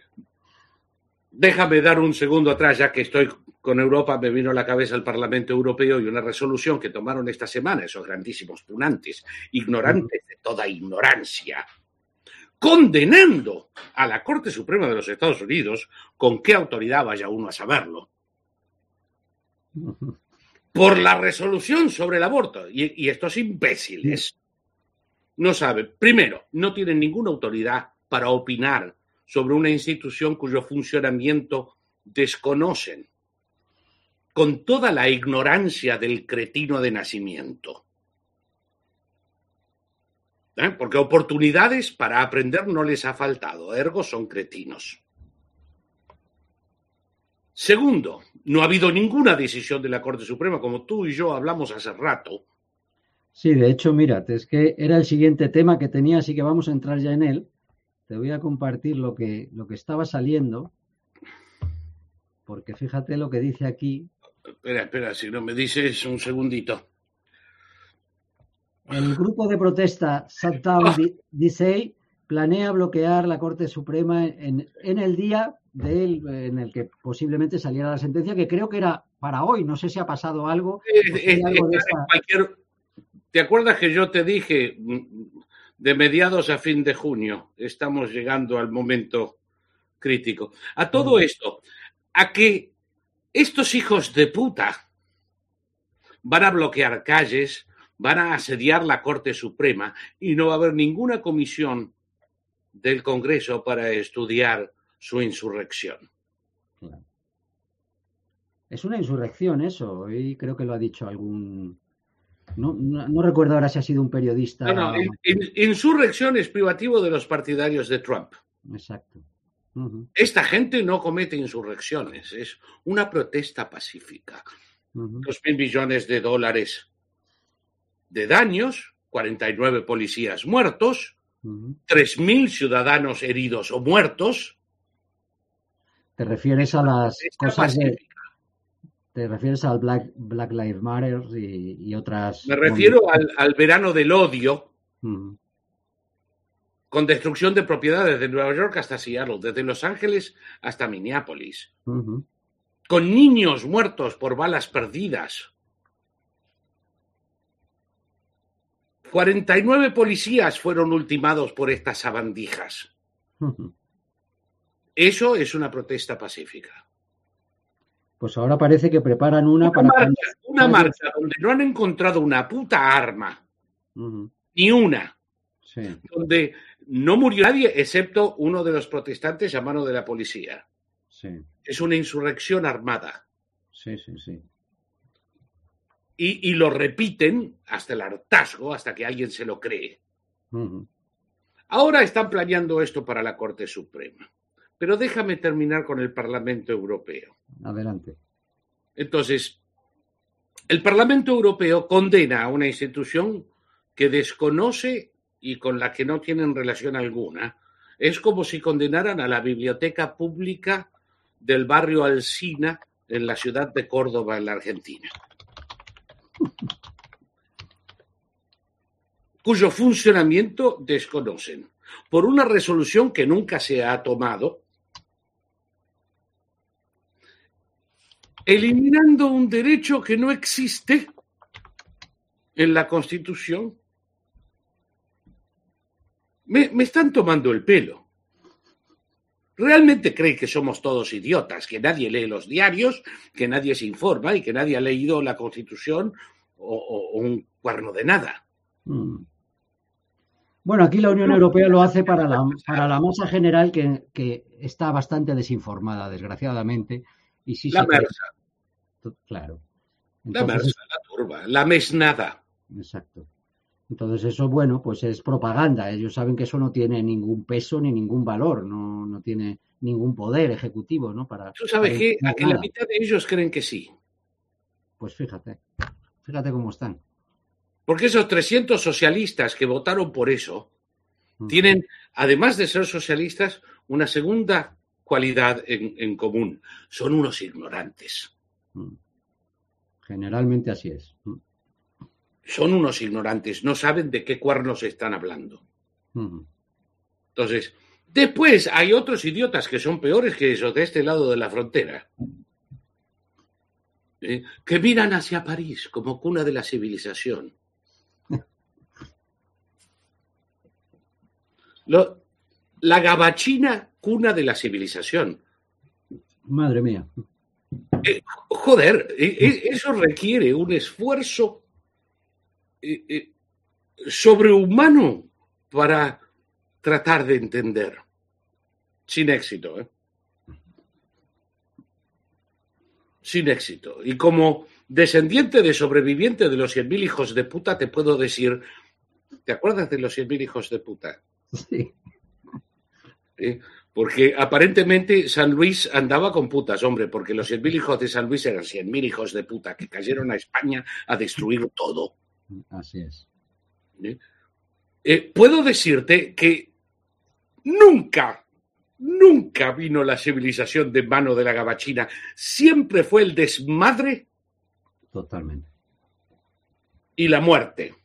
déjame dar un segundo atrás, ya que estoy con Europa, me vino a la cabeza el Parlamento Europeo y una resolución que tomaron esta semana esos grandísimos punantes, ignorantes de toda ignorancia, condenando a la Corte Suprema de los Estados Unidos, con qué autoridad vaya uno a saberlo, por la resolución sobre el aborto. Y, y estos imbéciles no saben, primero, no tienen ninguna autoridad para opinar sobre una institución cuyo funcionamiento desconocen con toda la ignorancia del cretino de nacimiento. ¿Eh? Porque oportunidades para aprender no les ha faltado, ergo son cretinos. Segundo, no ha habido ninguna decisión de la Corte Suprema, como tú y yo hablamos hace rato. Sí, de hecho, mírate, es que era el siguiente tema que tenía, así que vamos a entrar ya en él. Te voy a compartir lo que, lo que estaba saliendo, porque fíjate lo que dice aquí, Espera, espera, si no me dices un segundito. El grupo de protesta Shutdown ah. DCA planea bloquear la Corte Suprema en, el día en el que posiblemente saliera la sentencia, que creo que era para hoy. No sé si ha pasado algo. Eh, eh, ¿Te acuerdas que yo te dije mm, de mediados a fin de junio? Estamos llegando al momento crítico. A todo esto, a que estos hijos de puta van a bloquear calles, van a asediar la Corte Suprema y no va a haber ninguna comisión del Congreso para estudiar su insurrección. Es una insurrección eso, y creo que lo ha dicho algún... No, recuerdo ahora si ha sido un periodista. No, no, insurrección es privativo de los partidarios de Trump. Exacto. Esta gente no comete insurrecciones, es una protesta pacífica. Dos mil millones de dólares de daños, 49 policías muertos, tres mil ciudadanos heridos o muertos. ¿Te refieres a las cosas de, Te refieres al Black, Black Lives Matter y, y otras. Me refiero al, al verano del odio, Mm, con destrucción de propiedades de Nueva York hasta Seattle, desde Los Ángeles hasta Minneapolis, con niños muertos por balas perdidas. 49 policías fueron ultimados por estas sabandijas. Eso es una protesta pacífica. Pues ahora parece que preparan una, Una para. marcha, una marcha donde no han encontrado una puta arma, ni una, Sí, donde no murió nadie excepto uno de los protestantes a mano de la policía. sí, Es una insurrección armada. sí, sí, sí. Y, y lo repiten hasta el hartazgo, hasta que alguien se lo cree. Ahora están planeando esto para la Corte Suprema. Pero déjame terminar con el Parlamento Europeo. Adelante. Entonces, el Parlamento Europeo condena a una institución que desconoce y con la que no tienen relación alguna. Es como si condenaran a la biblioteca pública del barrio Alsina en la ciudad de Córdoba, en la Argentina. Cuyo funcionamiento desconocen por una resolución que nunca se ha tomado, eliminando un derecho que no existe en la Constitución. Me, me están tomando el pelo. ¿Realmente creen que somos todos idiotas, que nadie lee los diarios, que nadie se informa y que nadie ha leído la Constitución o, o- o un cuerno de nada? Mm. Bueno, aquí la Unión Europea lo hace para la, para la masa general que, que está bastante desinformada, desgraciadamente. Y sí La se cree- mersa, Claro. la mersa, la turba, la mesnada. Exacto. Entonces eso, bueno, pues es propaganda. Ellos saben que eso no tiene ningún peso ni ningún valor, no, no tiene ningún poder ejecutivo, ¿no? Para, ¿Tú sabes para qué? imponer Aquí la mitad de ellos creen que sí. Pues fíjate, fíjate cómo están. Porque esos 300 socialistas que votaron por eso Mm. tienen, además de ser socialistas, una segunda cualidad en, en común. Son unos ignorantes. Mm. Generalmente así es. Son unos ignorantes. No saben de qué cuernos están hablando. Entonces, después hay otros idiotas que son peores que esos de este lado de la frontera. ¿eh? que miran hacia París como cuna de la civilización. Lo- la gabachina cuna de la civilización. Madre mía. Joder, e- e- eso requiere un esfuerzo eh, eh, sobrehumano para tratar de entender. Sin éxito, ¿eh? Sin éxito. Y como descendiente de sobreviviente de los 100.000 hijos de puta, te puedo decir, ¿te acuerdas de los 100.000 hijos de puta? Sí. ¿Eh? Porque aparentemente San Luis andaba con putas, hombre, porque los 100.000 hijos de San Luis eran 100.000 hijos de puta que cayeron a España a destruir todo. Así es. ¿eh? Eh, puedo decirte que nunca, nunca vino la civilización de mano de la gabachina. Siempre fue el desmadre Totalmente. y la muerte.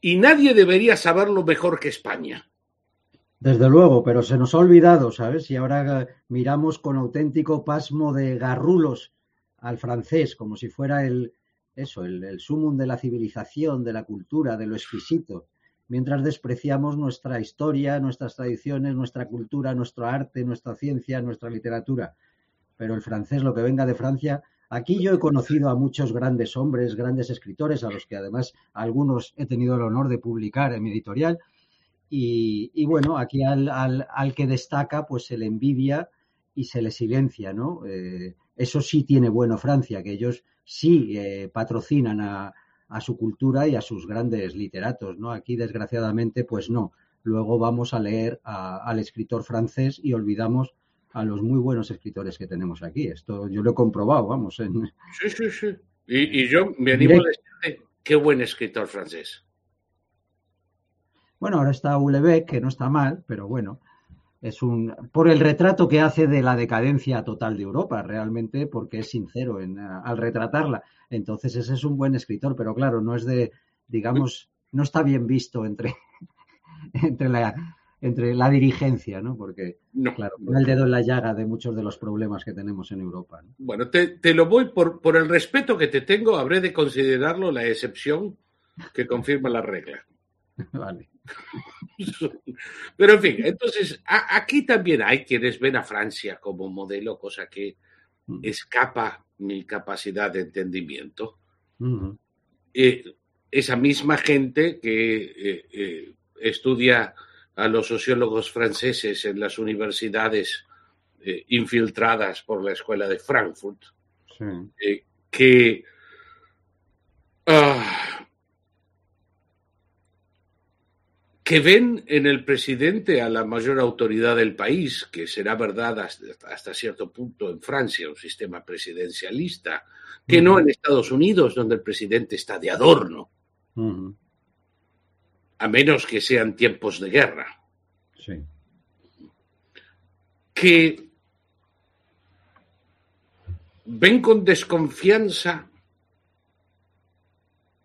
Y nadie debería saberlo mejor que España. Desde luego, pero se nos ha olvidado, ¿sabes? Y ahora eh, miramos con auténtico pasmo de garrulos al francés, como si fuera el eso, el, el sumum de la civilización, de la cultura, de lo exquisito, mientras despreciamos nuestra historia, nuestras tradiciones, nuestra cultura, nuestro arte, nuestra ciencia, nuestra literatura. Pero el francés, lo que venga de Francia, aquí yo he conocido a muchos grandes hombres, grandes escritores, a los que además algunos he tenido el honor de publicar en mi editorial, y, bueno, aquí al, al, al, que destaca, pues se le envidia y se le silencia, ¿no? Eh, eso sí tiene bueno Francia, que ellos sí eh, patrocinan a, a, su cultura y a sus grandes literatos, ¿no? Aquí, desgraciadamente, pues no. Luego vamos a leer a, al escritor francés y olvidamos a los muy buenos escritores que tenemos aquí. Esto yo lo he comprobado, vamos. En... Sí, sí, sí. Y, y yo me animo a decirte, qué buen escritor francés. Bueno, ahora está Houellebecq, que no está mal, pero bueno. Es un por el retrato que hace de la decadencia total de Europa, realmente, porque es sincero en, al retratarla. Entonces ese es un buen escritor, pero claro, no es de, digamos, no está bien visto entre, entre la entre la dirigencia, ¿no? Porque, no, claro, el dedo en la llaga de muchos de los problemas que tenemos en Europa. ¿no? Bueno, te, te, lo voy por, por el respeto que te tengo, habré de considerarlo la excepción que confirma la regla. Vale. Pero en fin, entonces a, aquí también hay quienes ven a Francia como modelo, cosa que mm. escapa mi capacidad de entendimiento. Uh -huh. eh, esa misma gente que eh, eh, estudia a los sociólogos franceses en las universidades infiltradas por la escuela de Frankfurt, sí. que uh, que ven en el presidente a la mayor autoridad del país, que será verdad hasta, hasta cierto punto en Francia, un sistema presidencialista, que uh -huh. no en Estados Unidos, donde el presidente está de adorno. Uh -huh a menos que sean tiempos de guerra. Sí. Que ven con desconfianza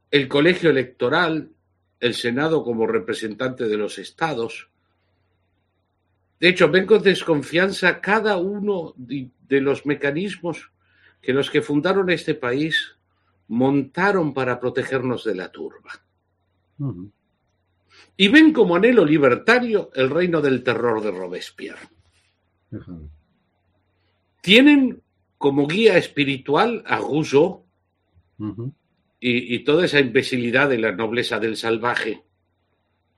el colegio electoral, el Senado como representante de los estados. De hecho, ven con desconfianza cada uno de, de los mecanismos que los que fundaron este país montaron para protegernos de la turba. Uh -huh y ven como anhelo libertario el reino del terror de Robespierre. Uh -huh. Tienen como guía espiritual a Rousseau uh -huh. Y, y, toda esa imbecilidad de la nobleza del salvaje,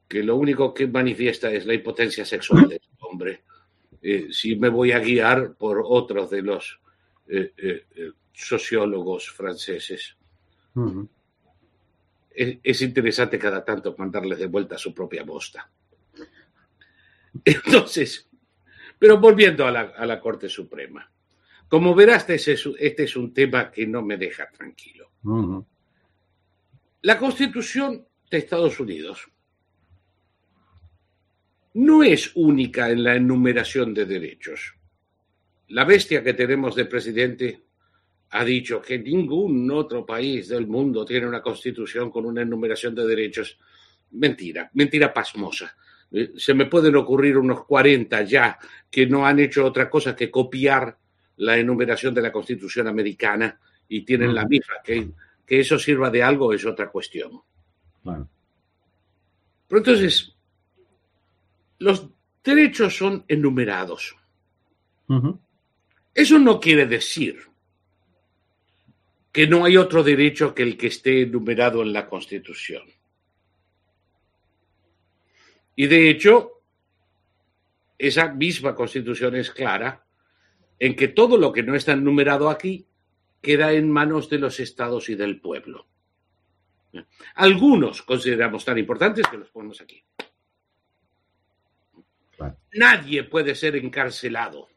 que lo único que manifiesta es la impotencia sexual del hombre. Eh, si me voy a guiar por otros de los eh, eh, sociólogos franceses. Uh -huh es, es, interesante cada tanto mandarles de vuelta su propia bosta. Entonces, pero volviendo a la, a la Corte Suprema, como verás, este es, este es, un tema que no me deja tranquilo. Uh -huh. La Constitución de Estados Unidos no es única en la enumeración de derechos. La bestia que tenemos de presidente ha dicho que ningún otro país del mundo tiene una constitución con una enumeración de derechos. Mentira, mentira pasmosa. Eh, se me pueden ocurrir unos 40 ya que no han hecho otra cosa que copiar la enumeración de la Constitución americana y tienen la misma. Que, que eso sirva de algo es otra cuestión. Bueno. Pero entonces, los derechos son enumerados. Uh -huh. Eso no quiere decir que no hay otro derecho que el que esté enumerado en la Constitución. Y de hecho, esa misma Constitución es clara en que todo lo que no está enumerado aquí queda en manos de los estados y del pueblo. Algunos consideramos tan importantes que los ponemos aquí. Nadie puede ser encarcelado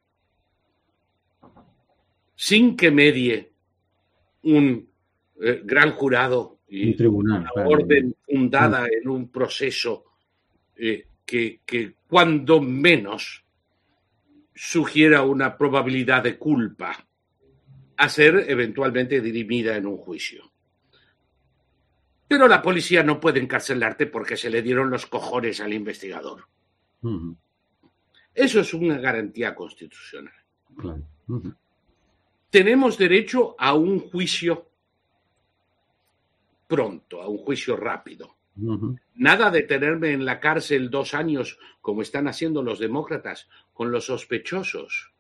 sin que medie un eh, gran jurado y un tribunal, una claro. orden fundada en un proceso eh, que, que, cuando menos sugiera una probabilidad de culpa a ser eventualmente dirimida en un juicio. Pero la policía no puede encarcelarte porque se le dieron los cojones al investigador. Uh -huh. Eso es una garantía constitucional. Claro. Uh -huh tenemos derecho a un juicio pronto, a un juicio rápido. Uh -huh. Nada de tenerme en la cárcel dos años, como están haciendo los demócratas, con los sospechosos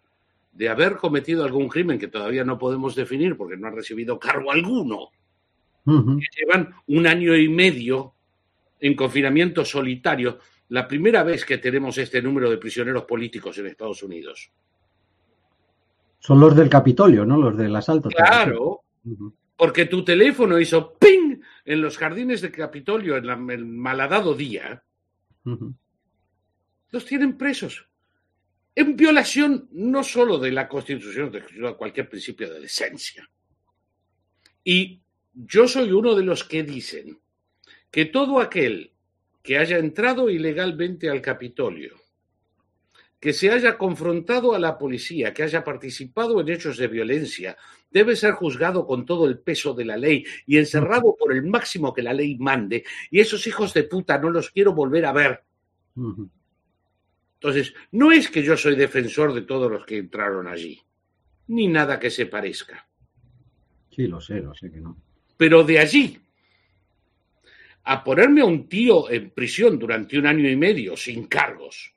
de haber cometido algún crimen que todavía no podemos definir porque no han recibido cargo alguno. Uh -huh. que llevan un año y medio en confinamiento solitario, la primera vez que tenemos este número de prisioneros políticos en Estados Unidos. Son los del Capitolio, ¿no? Los del asalto. Claro, uh -huh. porque tu teléfono hizo ping en los jardines del Capitolio en la, el malhadado día. Uh -huh. Los tienen presos. En violación no solo de la Constitución, sino de cualquier principio de decencia. Y yo soy uno de los que dicen que todo aquel que haya entrado ilegalmente al Capitolio que se haya confrontado a la policía, que haya participado en hechos de violencia, debe ser juzgado con todo el peso de la ley y encerrado por el máximo que la ley mande. Y esos hijos de puta no los quiero volver a ver. Entonces, no es que yo soy defensor de todos los que entraron allí, ni nada que se parezca. Sí, lo sé, lo sé que no. Pero de allí a ponerme a un tío en prisión durante un año y medio sin cargos.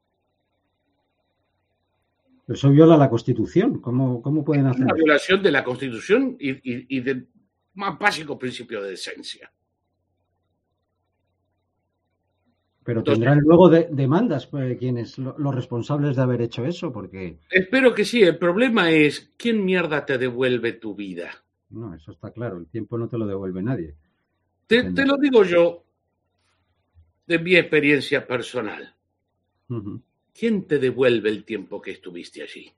Eso viola la Constitución. ¿Cómo, cómo pueden hacer? Una violación de la Constitución y, y, y del más básico principio de decencia. Pero tendrán luego de, demandas pues, quienes los responsables de haber hecho eso, porque. Espero que sí. El problema es quién mierda te devuelve tu vida. No, eso está claro. El tiempo no te lo devuelve nadie. Te, te lo digo yo de mi experiencia personal. Uh -huh. ¿Quién te devuelve el tiempo que estuviste allí?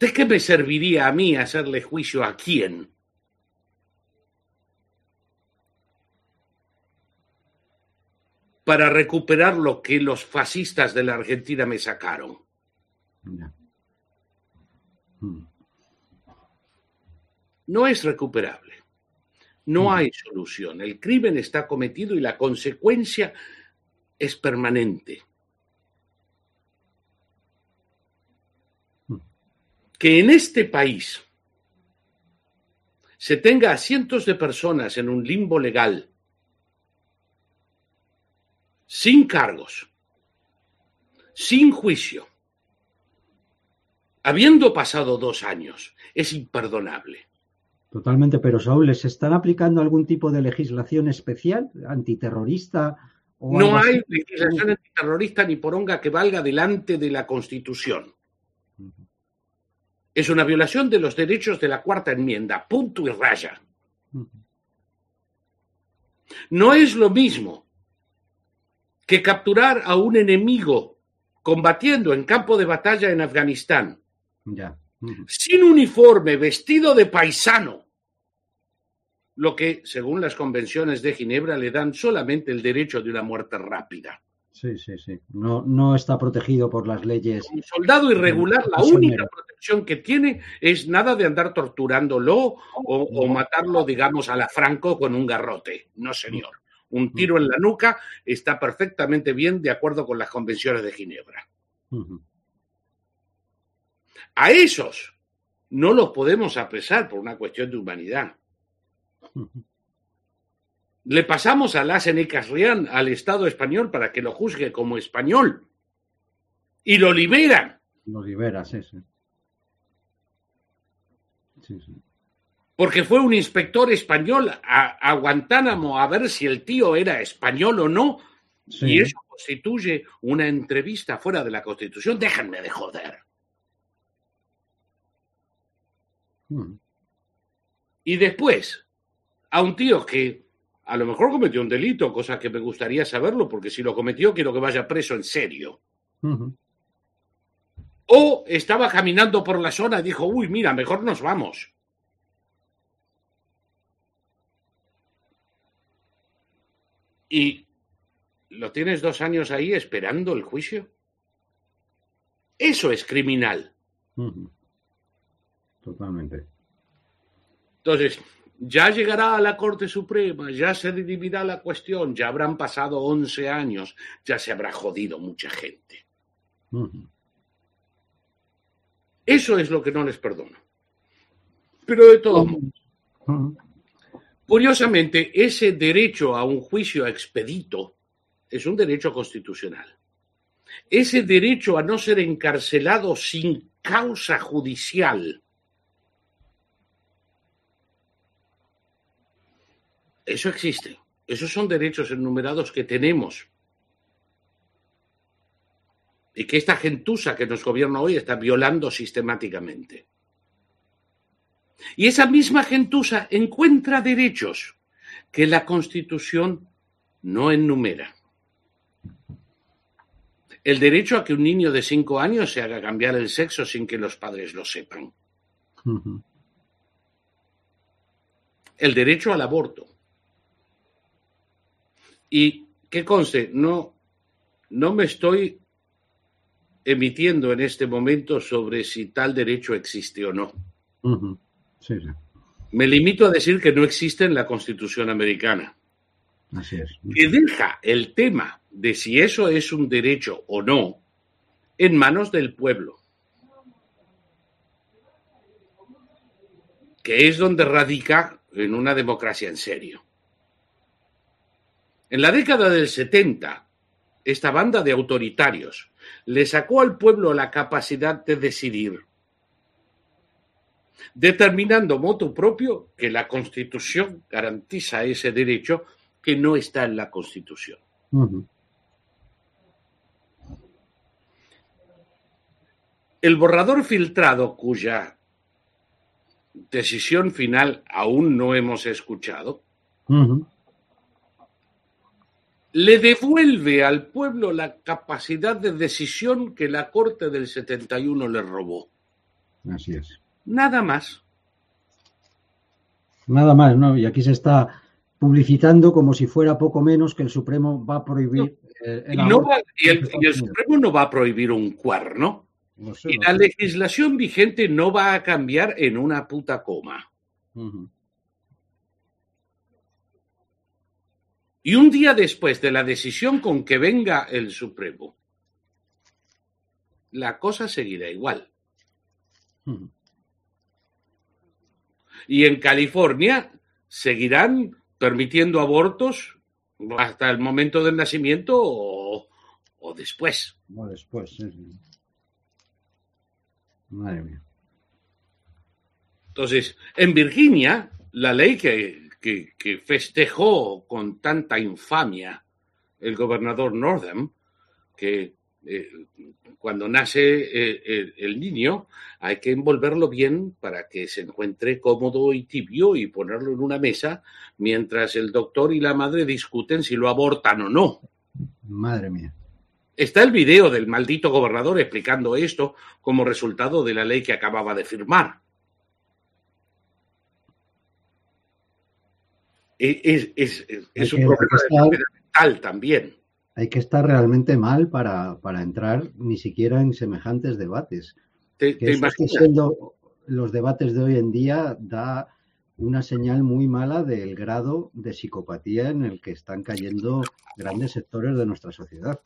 ¿De qué me serviría a mí hacerle juicio a quién? Para recuperar lo que los fascistas de la Argentina me sacaron. Ya. Mm. No es recuperable. No hay solución. El crimen está cometido y la consecuencia es permanente. Que en este país se tenga a cientos de personas en un limbo legal, sin cargos, sin juicio, habiendo pasado dos años, es imperdonable. Totalmente, pero Saúl, ¿les están aplicando algún tipo de legislación especial, antiterrorista? O no hay así? legislación antiterrorista ni poronga que valga delante de la Constitución. Uh -huh. Es una violación de los derechos de la cuarta enmienda, punto y raya. Uh -huh. No es lo mismo que capturar a un enemigo combatiendo en campo de batalla en Afganistán. Ya. Uh -huh. Sin uniforme, vestido de paisano, lo que, según las convenciones de Ginebra, le dan solamente el derecho de una muerte rápida. Sí, sí, sí. No, no está protegido por las leyes. Un soldado irregular, la única protección que tiene es nada de andar torturándolo o, o matarlo, digamos, a la Franco con un garrote. No, señor. Un tiro en la nuca está perfectamente bien de acuerdo con las convenciones de Ginebra. Uh -huh. A esos no los podemos apresar por una cuestión de humanidad. Le pasamos a Lassen Casrián al Estado español para que lo juzgue como español. Y lo liberan. Lo libera, sí, sí. sí, sí. Porque fue un inspector español a, a, Guantánamo a ver si el tío era español o no. Sí. Y eso constituye una entrevista fuera de la Constitución. Déjenme de joder. Hmm. Y después, a un tío que a lo mejor cometió un delito, cosa que me gustaría saberlo, porque si lo cometió quiero que vaya preso en serio. Uh -huh. O estaba caminando por la zona y dijo, uy, mira, mejor nos vamos. Y lo tienes dos años ahí esperando el juicio. Eso es criminal. Uh -huh. Totalmente. Entonces, ya llegará a la Corte Suprema, ya se dirimirá la cuestión, ya habrán pasado 11 años, ya se habrá jodido mucha gente. Uh -huh. Eso es lo que no les perdono. Pero de todo modo, uh -huh. Curiosamente, ese derecho a un juicio expedito es un derecho constitucional. Ese derecho a no ser encarcelado sin causa judicial Eso existe. Esos son derechos enumerados que tenemos. Y que esta gentuza que nos gobierna hoy está violando sistemáticamente. Y esa misma gentuza encuentra derechos que la Constitución no enumera. El derecho a que un niño de cinco años se haga cambiar el sexo sin que los padres lo sepan. Uh -huh. El derecho al aborto. Y que conste, no, no me estoy emitiendo en este momento sobre si tal derecho existe o no. Sí, sí. Me limito a decir que no existe en la Constitución americana. Así es. Que deja el tema de si eso es un derecho o no en manos del pueblo. Que es donde radica en una democracia en serio. En la década del 70, esta banda de autoritarios le sacó al pueblo la capacidad de decidir, determinando moto propio que la Constitución garantiza ese derecho que no está en la Constitución. El borrador filtrado, cuya decisión final aún no hemos escuchado, le devuelve al pueblo la capacidad de decisión que la Corte del 71 le robó. Así es. Nada más. Nada más, ¿no? Y aquí se está publicitando como si fuera poco menos que el Supremo va a prohibir. el y, el, Supremo no va a prohibir un cuerno. y la legislación vigente no va a cambiar en una puta coma. Y un día después de la decisión con que venga el Supremo, la cosa seguirá igual. Y en California seguirán permitiendo abortos hasta el momento del nacimiento o, después. O después, sí. Madre mía. Entonces, en Virginia, la ley que que, festejó con tanta infamia el gobernador Northam, que eh, cuando nace eh, el, niño hay que envolverlo bien para que se encuentre cómodo y tibio y ponerlo en una mesa mientras el doctor y la madre discuten si lo abortan o no. Madre mía. Está el video del maldito gobernador explicando esto como resultado de la ley que acababa de firmar. es, un problema mental también. Hay que estar realmente mal para, entrar ni siquiera en semejantes debates. ¿Te, que siendo los debates de hoy en día da una señal muy mala del grado de psicopatía en el que están cayendo grandes sectores de nuestra sociedad.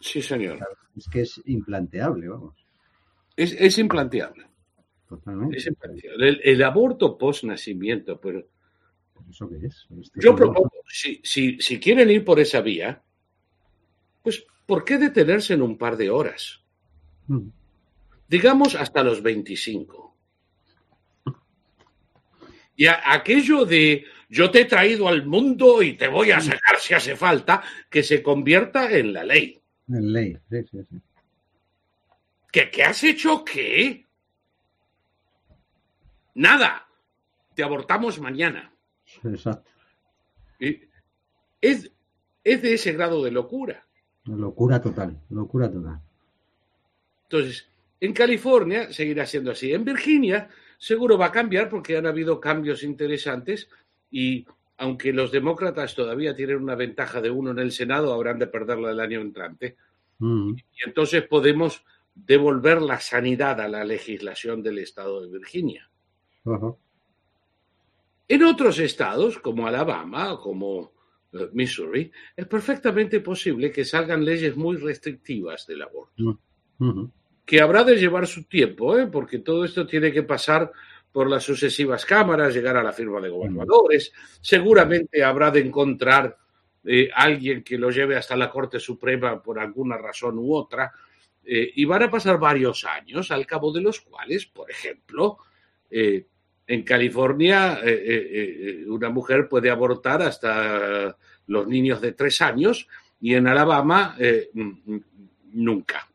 Sí, señor. Es que es implanteable, vamos. Es, implanteable. Totalmente. El, el aborto post-nacimiento, pero yo propongo, si, si, quieren ir por esa vía, pues ¿por qué detenerse en un par de horas? Mm. Digamos hasta los 25. Y aquello de yo te he traído al mundo y te voy a sacar si hace falta, que se convierta en la ley. En ley, sí, sí, sí. ¿Qué, ¿Qué has hecho qué? Nada. Te abortamos mañana. Exacto. Es, es de ese grado de locura. Locura total, locura total. Entonces, en California seguirá siendo así. En Virginia seguro va a cambiar porque han habido cambios interesantes y aunque los demócratas todavía tienen una ventaja de uno en el Senado, habrán de perderla el año entrante. Mm. Y entonces podemos devolver la sanidad a la legislación del estado de Virginia. En otros estados, como Alabama, como Missouri, es perfectamente posible que salgan leyes muy restrictivas del aborto, que habrá de llevar su tiempo, ¿eh? porque todo esto tiene que pasar por las sucesivas cámaras, llegar a la firma de gobernadores, seguramente habrá de encontrar eh, alguien que lo lleve hasta la Corte Suprema por alguna razón u otra, y van a pasar varios años, al cabo de los cuales, por ejemplo, en California, eh, eh, eh, una mujer puede abortar hasta los niños de tres años y en Alabama nunca.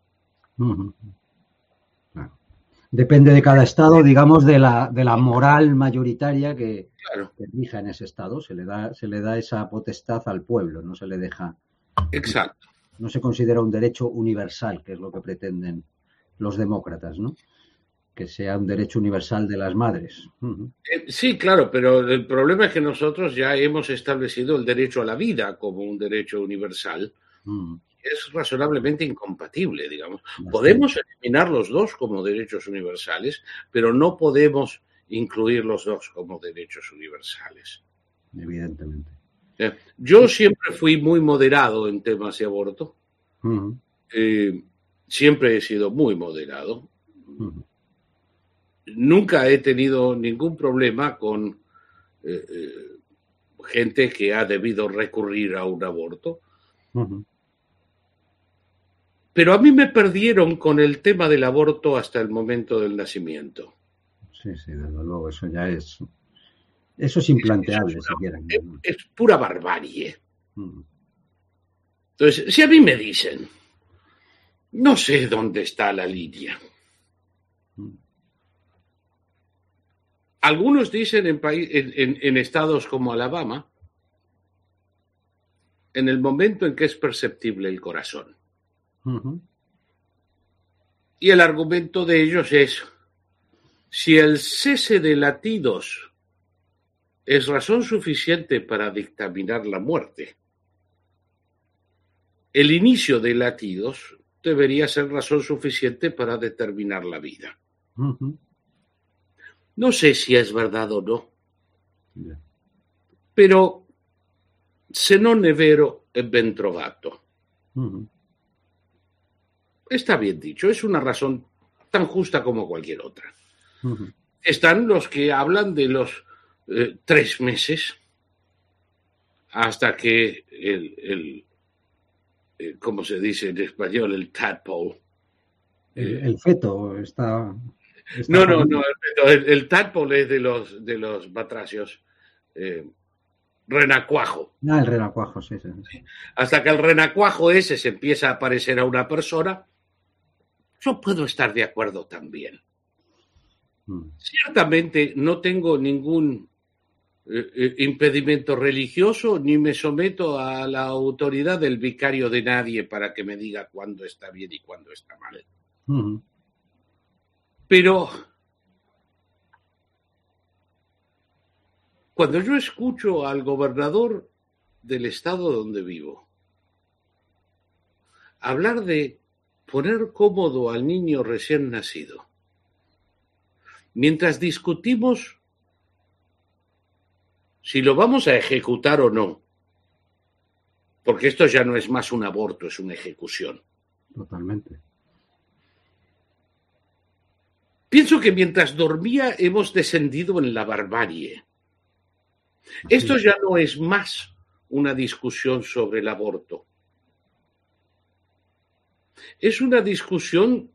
Depende de cada estado, digamos, de la, de la moral mayoritaria que, rija en ese estado. Se le, da, se le da esa potestad al pueblo, no se le deja. Exacto. No se considera un derecho universal, que es lo que pretenden los demócratas, ¿no? Que sea un derecho universal de las madres. Eh, sí, claro, pero el problema es que nosotros ya hemos establecido el derecho a la vida como un derecho universal es razonablemente incompatible, digamos. Podemos eliminar los dos como derechos universales, pero no podemos incluir los dos como derechos universales. Evidentemente. Eh, yo siempre fui muy moderado en temas de aborto. Eh, siempre he sido muy moderado. Nunca he tenido ningún problema con eh, gente que ha debido recurrir a un aborto. Pero a mí me perdieron con el tema del aborto hasta el momento del nacimiento. Sí, sí, desde luego, eso ya es. Eso es implanteable, es, si Es, pura barbarie. Entonces, si a mí me dicen, no sé dónde está la línea. Algunos dicen en, en, en, estados como Alabama, en el momento en que es perceptible el corazón. Y el argumento de ellos es, si el cese de latidos es razón suficiente para dictaminar la muerte, el inicio de latidos debería ser razón suficiente para determinar la vida. No sé si es verdad o no, pero se non è vero è ben trovato. Está bien dicho, es una razón tan justa como cualquier otra. Están los que hablan de los eh, tres meses hasta que el, el eh, ¿cómo se dice en español? El tadpole. El, feto está, No, no, no, el, el, tadpole es de los, de los batracios. Eh, renacuajo. Ah, el renacuajo, sí, sí, Hasta que el renacuajo ese se empieza a parecer a una persona, yo puedo estar de acuerdo también. Mm. Ciertamente no tengo ningún eh, eh, impedimento religioso ni me someto a la autoridad del vicario de nadie para que me diga cuándo está bien y cuándo está mal. Pero cuando yo escucho al gobernador del estado donde vivo hablar de poner cómodo al niño recién nacido. Mientras discutimos si lo vamos a ejecutar o no, porque esto ya no es más un aborto, es una ejecución. Totalmente. Pienso que mientras dormía hemos descendido en la barbarie. Esto ya no es más una discusión sobre el aborto es una discusión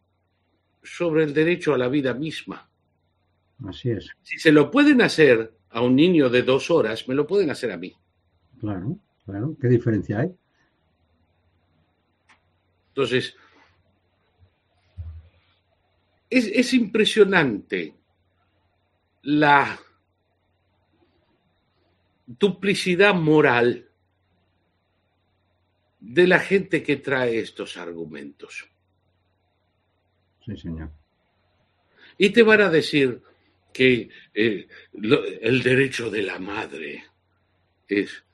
sobre el derecho a la vida misma. Así es. Si se lo pueden hacer a un niño de dos horas, me lo pueden hacer a mí. Claro, claro. ¿Qué diferencia hay? Entonces, es, es impresionante la duplicidad moral de la gente que trae estos argumentos. Sí, señor. Y te van a decir que eh, el derecho de la madre es...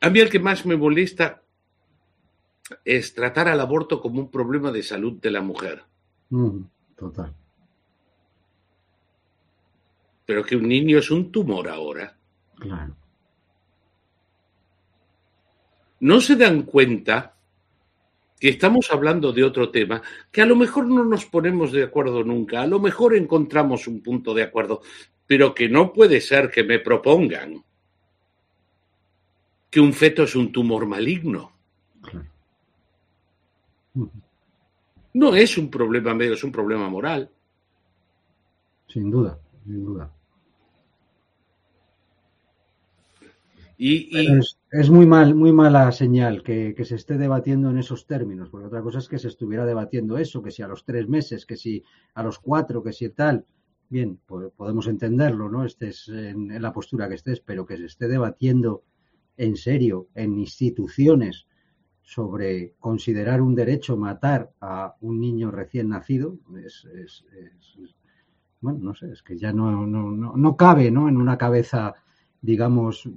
A mí el que más me molesta es tratar al aborto como un problema de salud de la mujer. Mm, total. Pero que un niño es un tumor ahora. Claro no se dan cuenta que estamos hablando de otro tema, que a lo mejor no nos ponemos de acuerdo nunca, a lo mejor encontramos un punto de acuerdo, pero que no puede ser que me propongan que un feto es un tumor maligno. No es un problema medio, es un problema moral. Sin duda, sin duda. Y, Es, muy mal, muy mala señal que, se esté debatiendo en esos términos, porque otra cosa es que se estuviera debatiendo eso, que si a los tres meses, que si a los cuatro, que si tal, bien, podemos entenderlo, ¿no? Estés en, en, la postura que estés, pero que se esté debatiendo en serio, en instituciones, sobre considerar un derecho matar a un niño recién nacido, es, es, bueno, no sé, es que ya no, no, no, no cabe, ¿no? En una cabeza, digamos,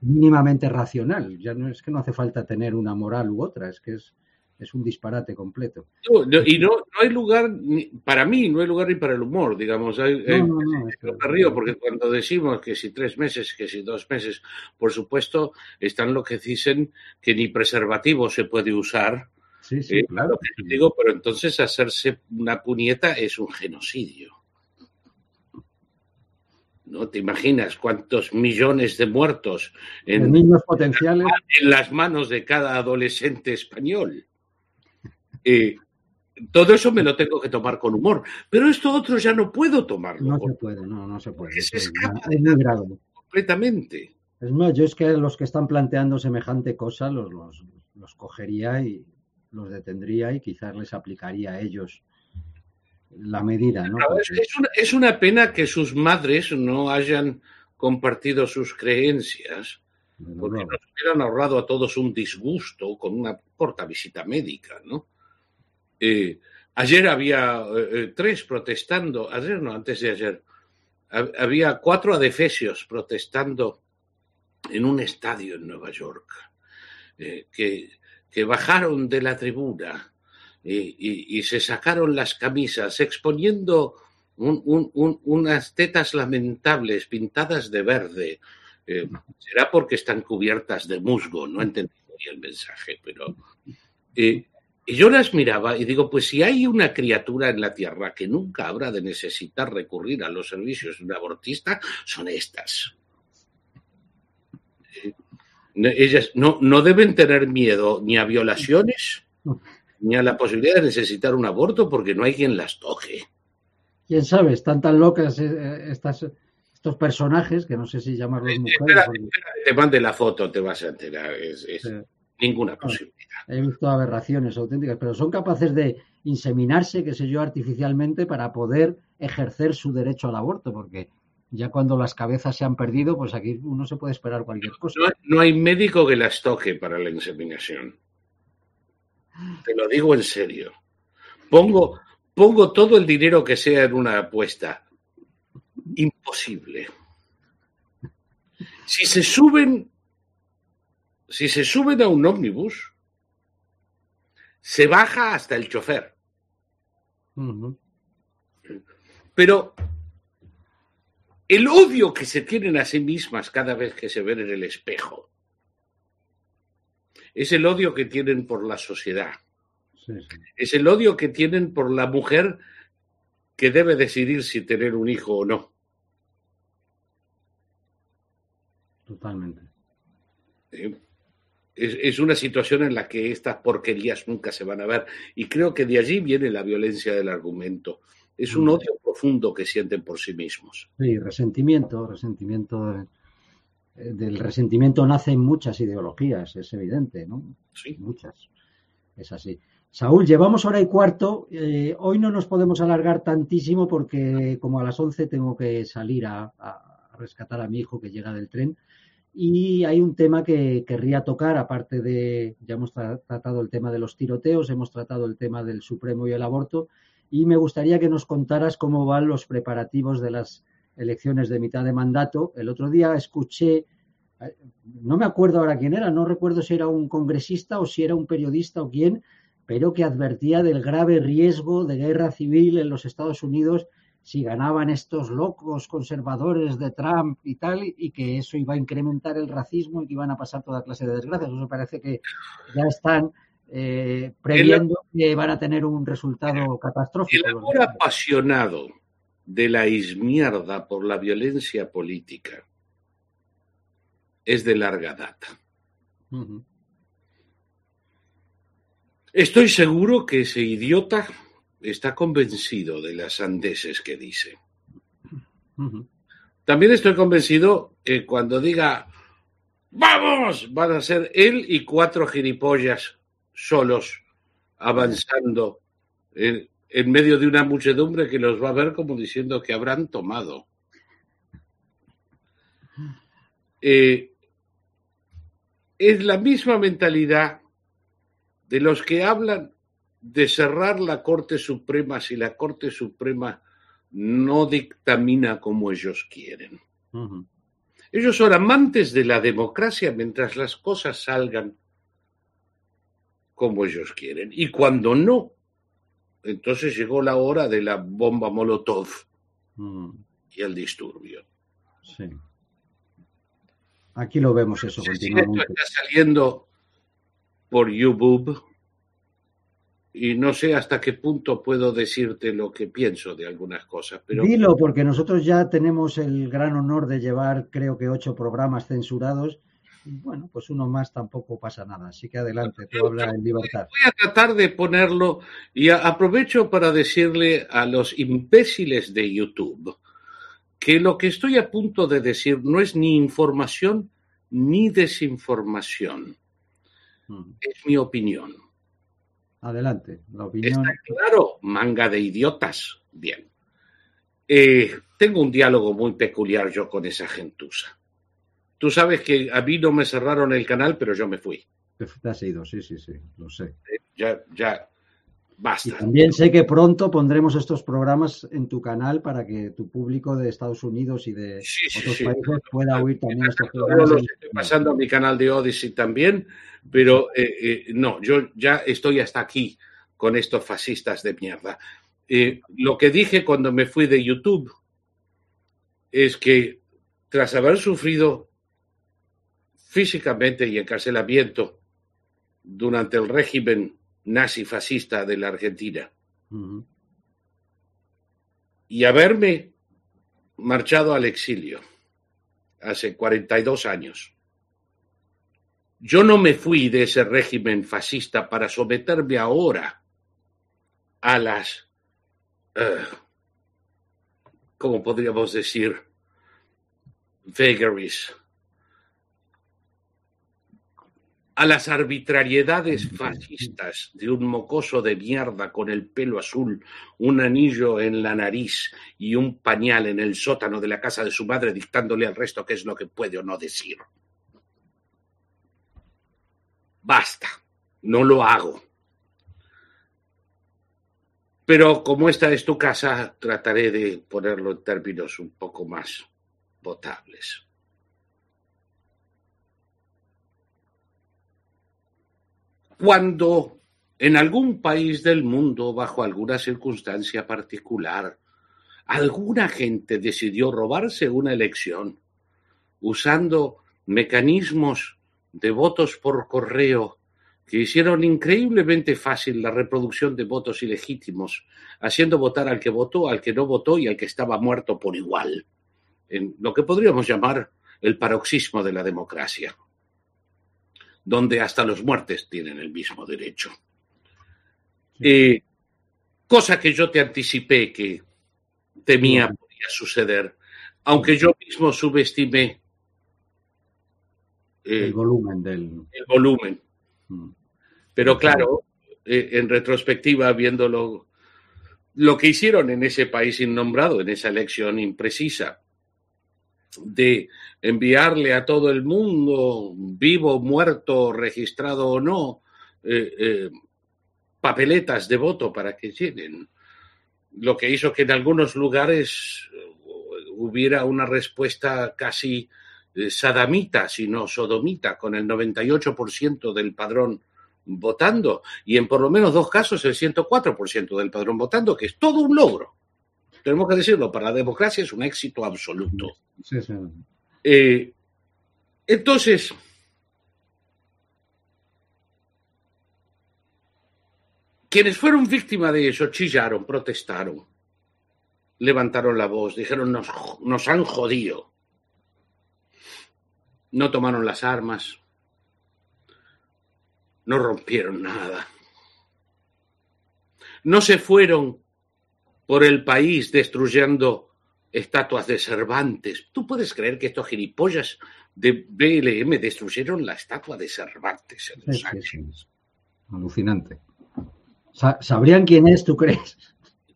mínimamente racional. Ya no es que no hace falta tener una moral u otra, es que es, es un disparate completo. y no, no hay lugar, para mí, no hay lugar ni para el humor, digamos. Hay, no, me río porque cuando decimos que si tres meses, que si dos meses, por supuesto, están lo que dicen que ni preservativo se puede usar. Sí, sí, eh, claro. digo, pero entonces hacerse una puñeta es un genocidio. ¿no? ¿Te imaginas cuántos millones de muertos en, niños potenciales? en las manos de cada adolescente español? Eh, todo eso me lo tengo que tomar con humor, pero esto otro ya no puedo tomarlo. No se puede, no, no se puede. Se escapa es muy grave. completamente. Es más, yo es que los que están planteando semejante cosa los, los, los cogería y los detendría y quizás les aplicaría a ellos la medida. ¿no? es, una, pena que sus madres no hayan compartido sus creencias, porque nos hubieran ahorrado a todos un disgusto con una corta visita médica, ¿no? Eh, ayer había eh, eh, tres protestando, ayer no, antes de ayer, había cuatro adefesios protestando en un estadio en Nueva York, que, que bajaron de la tribuna y, se sacaron las camisas exponiendo unas tetas lamentables pintadas de verde. Será porque están cubiertas de musgo, no entendí el mensaje, pero... y yo las miraba y digo, pues si hay una criatura en la Tierra que nunca habrá de necesitar recurrir a los servicios de un abortista, son estas. Ellas no, no deben tener miedo ni a violaciones, ni a la posibilidad de necesitar un aborto porque no hay quien las toque. Quién sabe, están tan locas eh, eh, estas, estos personajes que no sé si llamarlos eh, mujeres. Te mande la foto, te vas a enterar. Es, ninguna posibilidad. He visto aberraciones auténticas, pero son capaces de inseminarse, qué sé yo, artificialmente para poder ejercer su derecho al aborto, porque ya cuando las cabezas se han perdido, pues aquí uno se puede esperar cualquier cosa. no hay médico que las toque para la inseminación. Te lo digo en serio. Pongo, pongo todo el dinero que sea en una apuesta. Imposible. Si se suben, si se suben a un ómnibus, se baja hasta el chofer. Pero el odio que se tienen a sí mismas cada vez que se ven en el espejo es el odio que tienen por la sociedad. Es el odio que tienen por la mujer que debe decidir si tener un hijo o no. Totalmente. Es, una situación en la que estas porquerías nunca se van a ver. Y creo que de allí viene la violencia del argumento. Es un mm. odio profundo que sienten por sí mismos. Sí, resentimiento, resentimiento eh, del resentimiento nacen muchas ideologías, es evidente, ¿no? Sí. Muchas. Es así. Saúl, llevamos hora y cuarto. Eh, hoy no nos podemos alargar tantísimo porque como a las once tengo que salir a, rescatar a mi hijo que llega del tren. Y hay un tema que querría tocar, aparte de, ya hemos tratado el tema de los tiroteos, hemos tratado el tema del Supremo y el aborto, y me gustaría que nos contaras cómo van los preparativos de las elecciones de mitad de mandato. El otro día escuché, eh, no me acuerdo ahora quién era, no recuerdo si era un congresista o si era un periodista o quién, pero que advertía del grave riesgo de guerra civil en los Estados Unidos si ganaban estos locos conservadores de Trump y tal, y que eso iba a incrementar el racismo y que iban a pasar toda clase de desgracias. Eso parece que ya están eh, previendo que van a tener un resultado catastrófico. El amor apasionado de la izmierda por la violencia política es de larga data. Estoy seguro que ese idiota está convencido de las sandeces que dice. También estoy convencido que cuando diga ¡Vamos! van a ser él y cuatro gilipollas solos avanzando en medio de una muchedumbre que los va a ver como diciendo que habrán tomado. Eh, es la misma mentalidad de los que hablan de cerrar la Corte Suprema si la Corte Suprema no dictamina como ellos quieren. Ellos son amantes de la democracia mientras las cosas salgan como ellos quieren. Y cuando no, entonces llegó la hora de la bomba Molotov y el disturbio. Sí. Aquí lo vemos eso continuamente. está saliendo por YouTube y no sé hasta qué punto puedo decirte lo que pienso de algunas cosas. Pero... Dilo, porque nosotros ya tenemos el gran honor de llevar, creo que ocho programas censurados. Bueno, pues uno más tampoco pasa nada. Así que adelante, tú habla en libertad. Voy a tratar de ponerlo y aprovecho para decirle a los imbéciles de YouTube que lo que estoy a punto de decir no es ni información ni desinformación. Mm. Es mi opinión Adelante, la opinión. Está claro, manga de idiotas. Bien. Eh, tengo un diálogo muy peculiar yo con esa gentuza. Tú sabes que a mí no me cerraron el canal, pero yo me fui. Te has ido, sí, sí, sí, lo sé. Eh, ya, ya, basta. también sé que pronto pondremos estos programas en tu canal para que tu público de Estados Unidos y de otros países pueda oír también estos programas. estoy pasando a mi canal de Odyssey también pero eh, eh, no, yo ya estoy hasta aquí con estos fascistas de mierda. Eh, lo que dije cuando me fui de YouTube es que tras haber sufrido físicamente y encarcelamiento durante el régimen nazi fascista de la Argentina. Y haberme marchado al exilio hace 42 años. Yo no me fui de ese régimen fascista para someterme ahora a las, uh, ¿cómo podríamos decir? Vagaries, a las arbitrariedades fascistas de un mocoso de mierda con el pelo azul, un anillo en la nariz y un pañal en el sótano de la casa de su madre dictándole al resto qué es lo que puede o no decir basta, no lo hago. Pero como esta es tu casa, trataré de ponerlo en términos un poco más potables. Cuando en algún país del mundo, bajo alguna circunstancia particular, alguna gente decidió robarse una elección usando mecanismos de votos por correo que hicieron increíblemente fácil la reproducción de votos ilegítimos, haciendo votar al que votó, al que no votó y al que estaba muerto por igual, en lo que podríamos llamar el paroxismo de la democracia, donde hasta los muertes tienen el mismo derecho. Eh, cosa que yo te anticipé que temía podía suceder, aunque yo mismo subestimé el eh, volumen del... El volumen. Mm. Pero claro, eh, en retrospectiva, viéndolo, lo que hicieron en ese país innombrado, en esa elección imprecisa, de enviarle a todo el mundo, vivo, muerto, registrado o no, eh, papeletas de voto para que llenen. Lo que hizo que en algunos lugares hubiera una respuesta casi eh, sadamita, sino sodomita, con el 98% del padrón votando y en por lo menos dos casos el 104% del padrón votando, que es todo un logro. Tenemos que decirlo, para la democracia es un éxito absoluto. Eh, entonces, quienes fueron víctimas de eso chillaron, protestaron, levantaron la voz, dijeron nos, nos han jodido no tomaron las armas, no rompieron nada, no se fueron por el país destruyendo estatuas de Cervantes. ¿Tú puedes creer que estos gilipollas de BLM destruyeron la estatua de Cervantes en los? Alucinante. ¿Sabrían quién es, tú crees?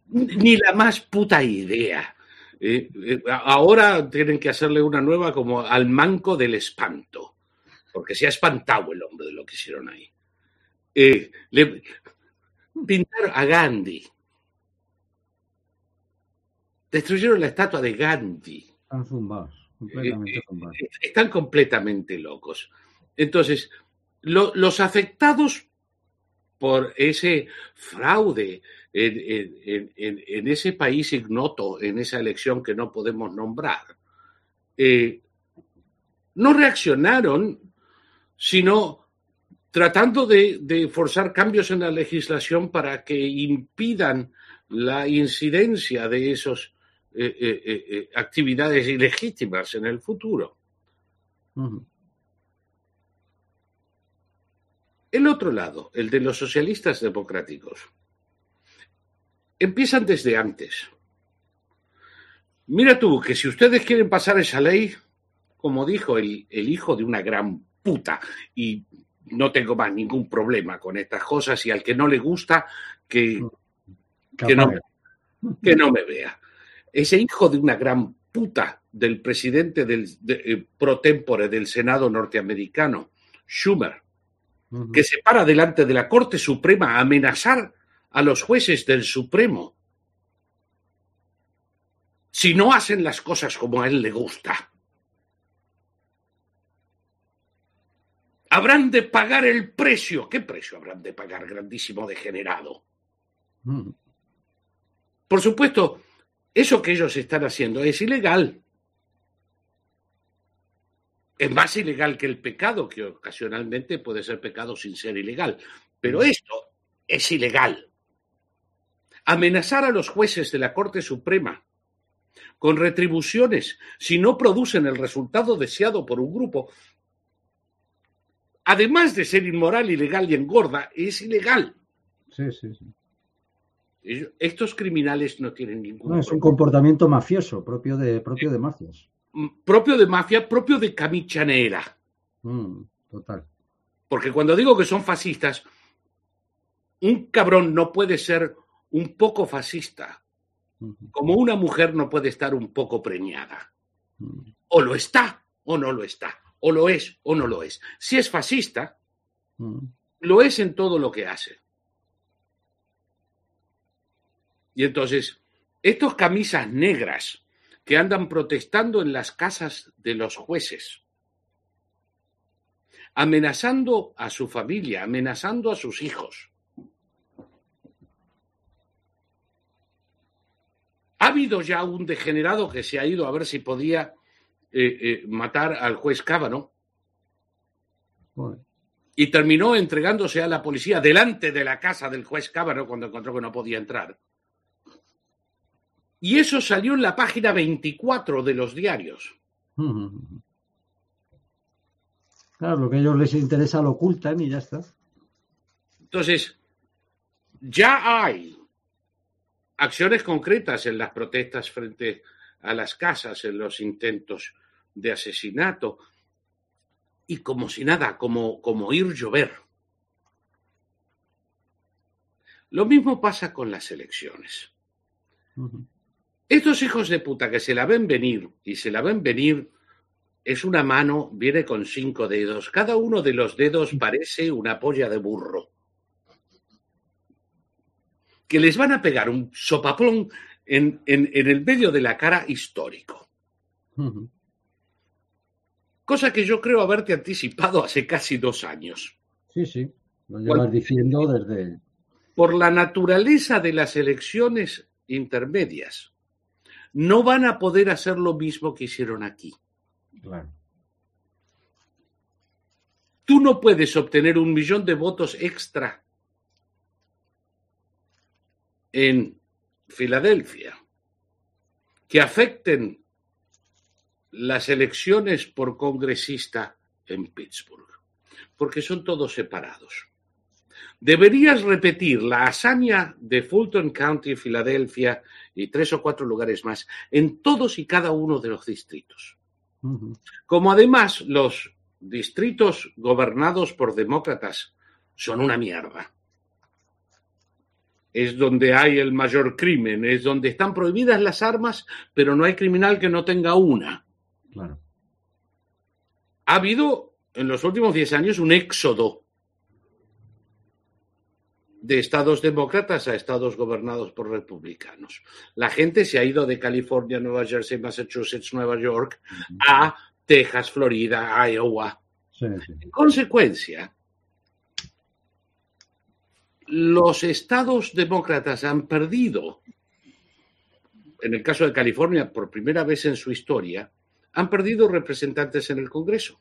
Ni la más puta idea. Eh, eh, ahora tienen que hacerle una nueva como al manco del espanto, porque se ha espantado el hombre de lo que hicieron ahí. Eh, le, pintaron a Gandhi. Destruyeron la estatua de Gandhi. completamente eh, están completamente locos. Entonces, los afectados por ese fraude en, ese país ignoto, en esa elección que no podemos nombrar, eh, no reaccionaron, sino tratando de, forzar cambios en la legislación para que impidan la incidencia de esas eh, eh, actividades ilegítimas en el futuro. El otro lado, el de los socialistas democráticos, empiezan desde antes. Mira tú, que si ustedes quieren pasar esa ley, como dijo el, hijo de una gran puta, y no tengo más ningún problema con estas cosas, y al que no le gusta, que, que, no, que no me vea. Ese hijo de una gran puta del presidente del eh, pro tempore del Senado norteamericano, Schumer, que se para delante de la Corte Suprema a amenazar a los jueces del Supremo si no hacen las cosas como a él le gusta. Habrán de pagar el precio. ¿Qué precio habrán de pagar, grandísimo degenerado? Mm. Por supuesto, eso que ellos están haciendo es ilegal. Es más ilegal que el pecado, que ocasionalmente puede ser pecado sin ser ilegal. Pero mm. esto es ilegal. Amenazar a los jueces de la Corte Suprema con retribuciones si no producen el resultado deseado por un grupo, además de ser inmoral, ilegal y engorda, es ilegal. Sí, sí, sí. Estos criminales no tienen ningún. No, es un comportamiento mafioso, propio de, propio de mafias. Mm, propio de mafia, propio de camichanera. Mm, total. Porque cuando digo que son fascistas, un cabrón no puede ser un poco fascista, como una mujer no puede estar un poco preñada. O lo está o no lo está. O lo es o no lo es. Si es fascista, lo es en todo lo que hace. Y entonces, estos camisas negras que andan protestando en las casas de los jueces, amenazando a su familia, amenazando a sus hijos, Ha habido ya un degenerado que se ha ido a ver si podía eh, eh, matar al juez Cábano y terminó entregándose a la policía delante de la casa del juez Cábano cuando encontró que no podía entrar. Y eso salió en la página 24 de los diarios. Claro, lo que a ellos les interesa lo ocultan y ya está. Entonces, ya hay acciones concretas en las protestas frente a las casas, en los intentos de asesinato, y como si nada, como, como ir llover. Lo mismo pasa con las elecciones. Estos hijos de puta que se la ven venir y se la ven venir es una mano, viene con cinco dedos. Cada uno de los dedos parece una polla de burro que les van a pegar un sopaplón en, el medio de la cara histórico. Cosa que yo creo haberte anticipado hace casi dos años. Sí, sí, lo llevas diciendo desde... Por la naturaleza de las elecciones intermedias, no van a poder hacer lo mismo que hicieron aquí. Claro. Tú no puedes obtener un millón de votos extra en Filadelfia que afecten las elecciones por congresista en Pittsburgh, porque son todos separados. Deberías repetir la hazaña de Fulton County, Filadelfia y tres o cuatro lugares más en todos y cada uno de los distritos. Como además los distritos gobernados por demócratas son una mierda es donde hay el mayor crimen, es donde están prohibidas las armas, pero no hay criminal que no tenga una. Claro. Ha habido en los últimos 10 años un éxodo de estados demócratas a estados gobernados por republicanos. La gente se ha ido de California, Nueva Jersey, Massachusetts, Nueva York a Texas, Florida, Iowa. En consecuencia, los estados demócratas han perdido, en el caso de California, por primera vez en su historia, han perdido representantes en el Congreso.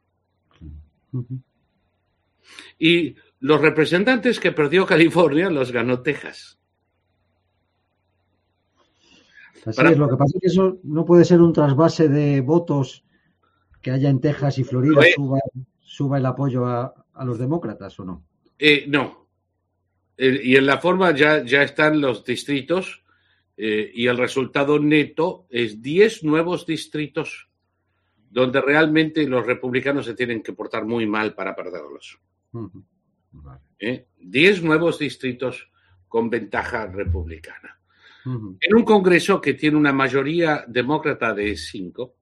Y los representantes que perdió California los ganó Texas. Así es, lo que pasa es que eso no puede ser un trasvase de votos que haya en Texas y Florida suba, el apoyo a, los demócratas o no. Eh, no. y en la forma ya, ya están los distritos eh, y el resultado neto es 10 nuevos distritos donde realmente los republicanos se tienen que portar muy mal para perderlos. ¿Eh? Diez nuevos distritos con ventaja republicana. En un Congreso que tiene una mayoría demócrata de cinco,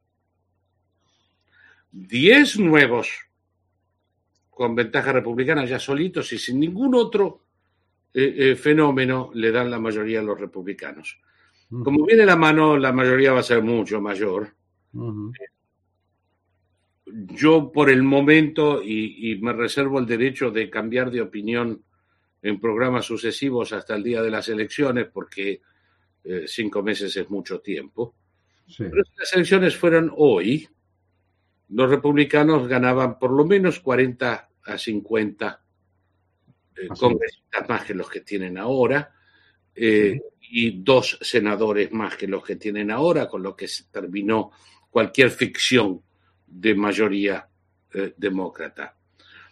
diez nuevos con ventaja republicana ya solitos y sin ningún otro eh, eh, fenómeno le dan la mayoría a los republicanos. Como viene la mano, la mayoría va a ser mucho mayor yo por el momento, y, me reservo el derecho de cambiar de opinión en programas sucesivos hasta el día de las elecciones, porque eh, cinco meses es mucho tiempo. Pero si las elecciones fueran hoy, los republicanos ganaban por lo menos 40 a 50 eh, congresistas más que los que tienen ahora, eh, y dos senadores más que los que tienen ahora, con lo que se terminó cualquier ficción de mayoría eh, demócrata.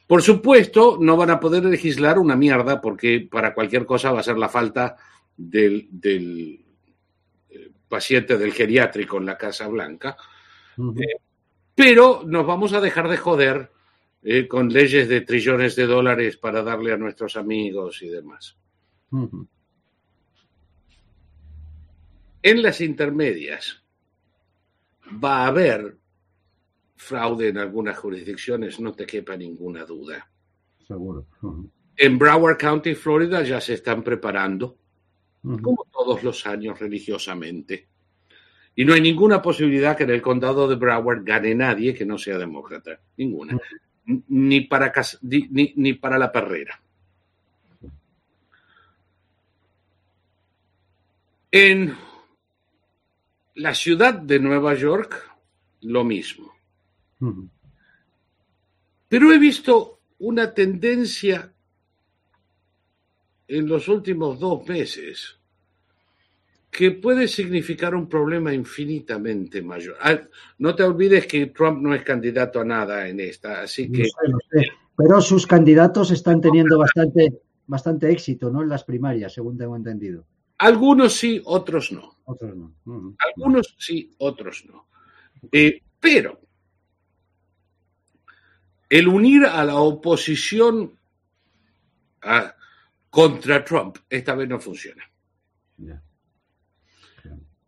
Por supuesto, no van a poder legislar una mierda porque para cualquier cosa va a ser la falta del, eh, paciente del geriátrico en la Casa Blanca. Eh, pero nos vamos a dejar de joder con leyes de trillones de dólares para darle a nuestros amigos y demás. En las intermedias va a haber fraude en algunas jurisdicciones, no te quepa ninguna duda. Seguro. En Broward County, Florida, ya se están preparando, como todos los años, religiosamente. Y no hay ninguna posibilidad que en el condado de Broward gane nadie que no sea demócrata. Ninguna. Ni para, ni, ni para la perrera. En la ciudad de Nueva York, lo mismo. Pero he visto una tendencia en los últimos dos meses que puede significar un problema infinitamente mayor. Ah, no te olvides que Trump no es candidato a nada en esta, así que... Pero sus candidatos están teniendo bastante, bastante éxito, ¿no? En las primarias, según tengo entendido. Algunos sí, otros no. Otros no. Algunos sí, otros no. Eh, pero el unir a la oposición contra Trump esta vez no funciona.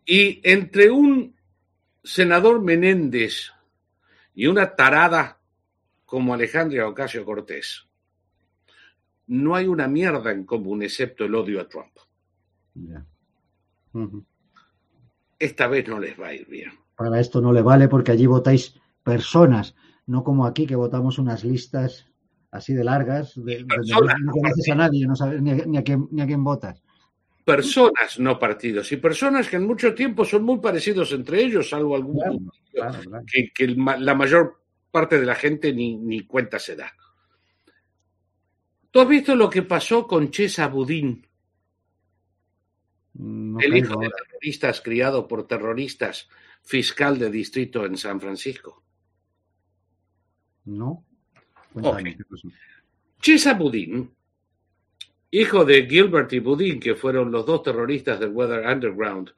Y entre un senador Menéndez y una tarada como Alejandra Ocasio Cortés, no hay una mierda en común excepto el odio a Trump. Esta vez no les va a ir bien. Para esto no le vale porque allí votáis personas no como aquí que votamos unas listas así de largas, de, no conoces a nadie, no sabes ni a, quién, ni a quién votas. Personas, no partidos, y personas que en mucho tiempo son muy parecidos entre ellos, salvo algún Que, la mayor parte de la gente ni, ni cuenta se da. ¿Tú has visto lo que pasó con Chesa Budín? el hijo de terroristas criado por terroristas, fiscal de distrito en San Francisco. No. Chesa Budín, hijo de Gilbert y Budín, que fueron los dos terroristas del Weather Underground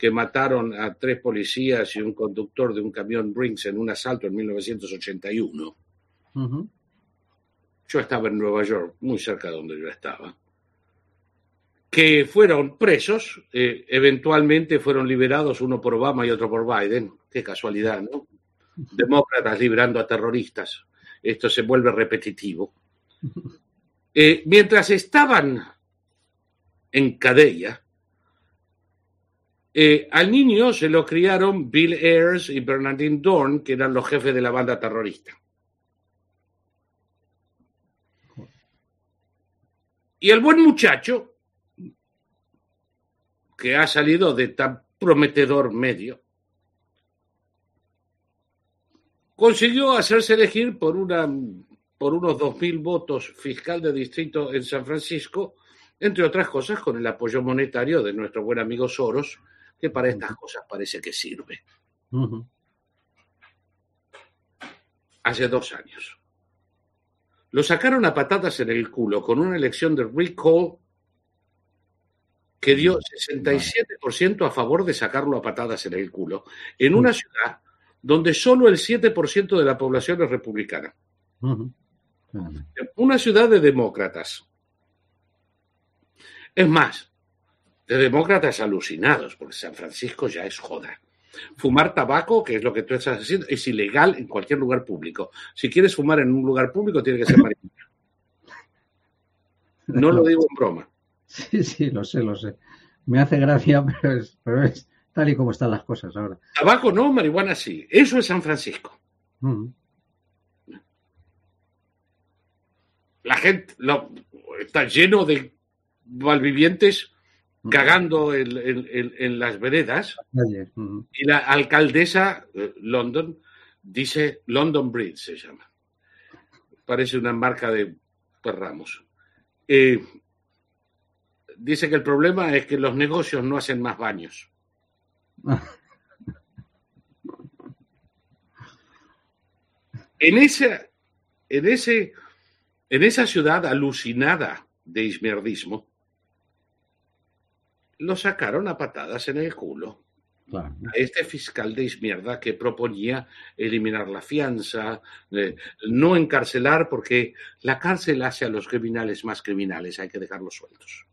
que mataron a tres policías y un conductor de un camión Brinks en un asalto en 1981. Yo estaba en Nueva York, muy cerca de donde yo estaba. Que fueron presos, eh, eventualmente fueron liberados, uno por Obama y otro por Biden. Qué casualidad, ¿no? Demócratas librando a terroristas. Esto se vuelve repetitivo. Eh, mientras estaban en Cadeia. Eh, al niño se lo criaron Bill Ayers y Bernardine Dorn, que eran los jefes de la banda terrorista. Y el buen muchacho, que ha salido de tan prometedor medio, consiguió hacerse elegir por, una, por unos 2.000 votos fiscal de distrito en San Francisco, entre otras cosas con el apoyo monetario de nuestro buen amigo Soros, que para estas cosas parece que sirve. Hace dos años. Lo sacaron a patadas en el culo con una elección de recall que dio 67% a favor de sacarlo a patadas en el culo, en una ciudad donde solo el 7% de la población es republicana. Una ciudad de demócratas. Es más, de demócratas alucinados, porque San Francisco ya es joda. Fumar tabaco, que es lo que tú estás haciendo, es ilegal en cualquier lugar público. Si quieres fumar en un lugar público, tiene que ser marihuana. No lo digo en broma. Sí, sí, lo sé, lo sé. Me hace gracia, pero es, tal y como están las cosas ahora. Tabaco no, marihuana sí. Eso es San Francisco. La gente lo, está lleno de malvivientes cagando en, las veredas. Y la alcaldesa, eh, London, dice London Bridge se llama. Parece una marca de perramos. Eh, dice que el problema es que los negocios no hacen más baños. en, esa, en, ese, en esa ciudad alucinada de ismierdismo, lo sacaron a patadas en el culo. A este fiscal de izmierda que proponía eliminar la fianza, eh, no encarcelar, porque la cárcel hace a los criminales más criminales, hay que dejarlos sueltos.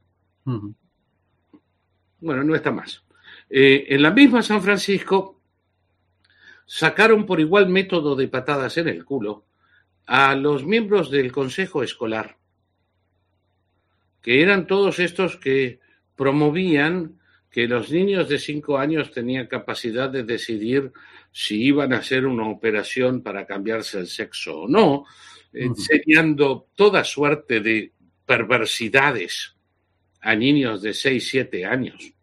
Bueno, no está más. Eh, en la misma San Francisco sacaron por igual método de patadas en el culo a los miembros del consejo escolar, que eran todos estos que promovían que los niños de cinco años tenían capacidad de decidir si iban a hacer una operación para cambiarse el sexo o no, enseñando toda suerte de perversidades a niños de seis, siete años.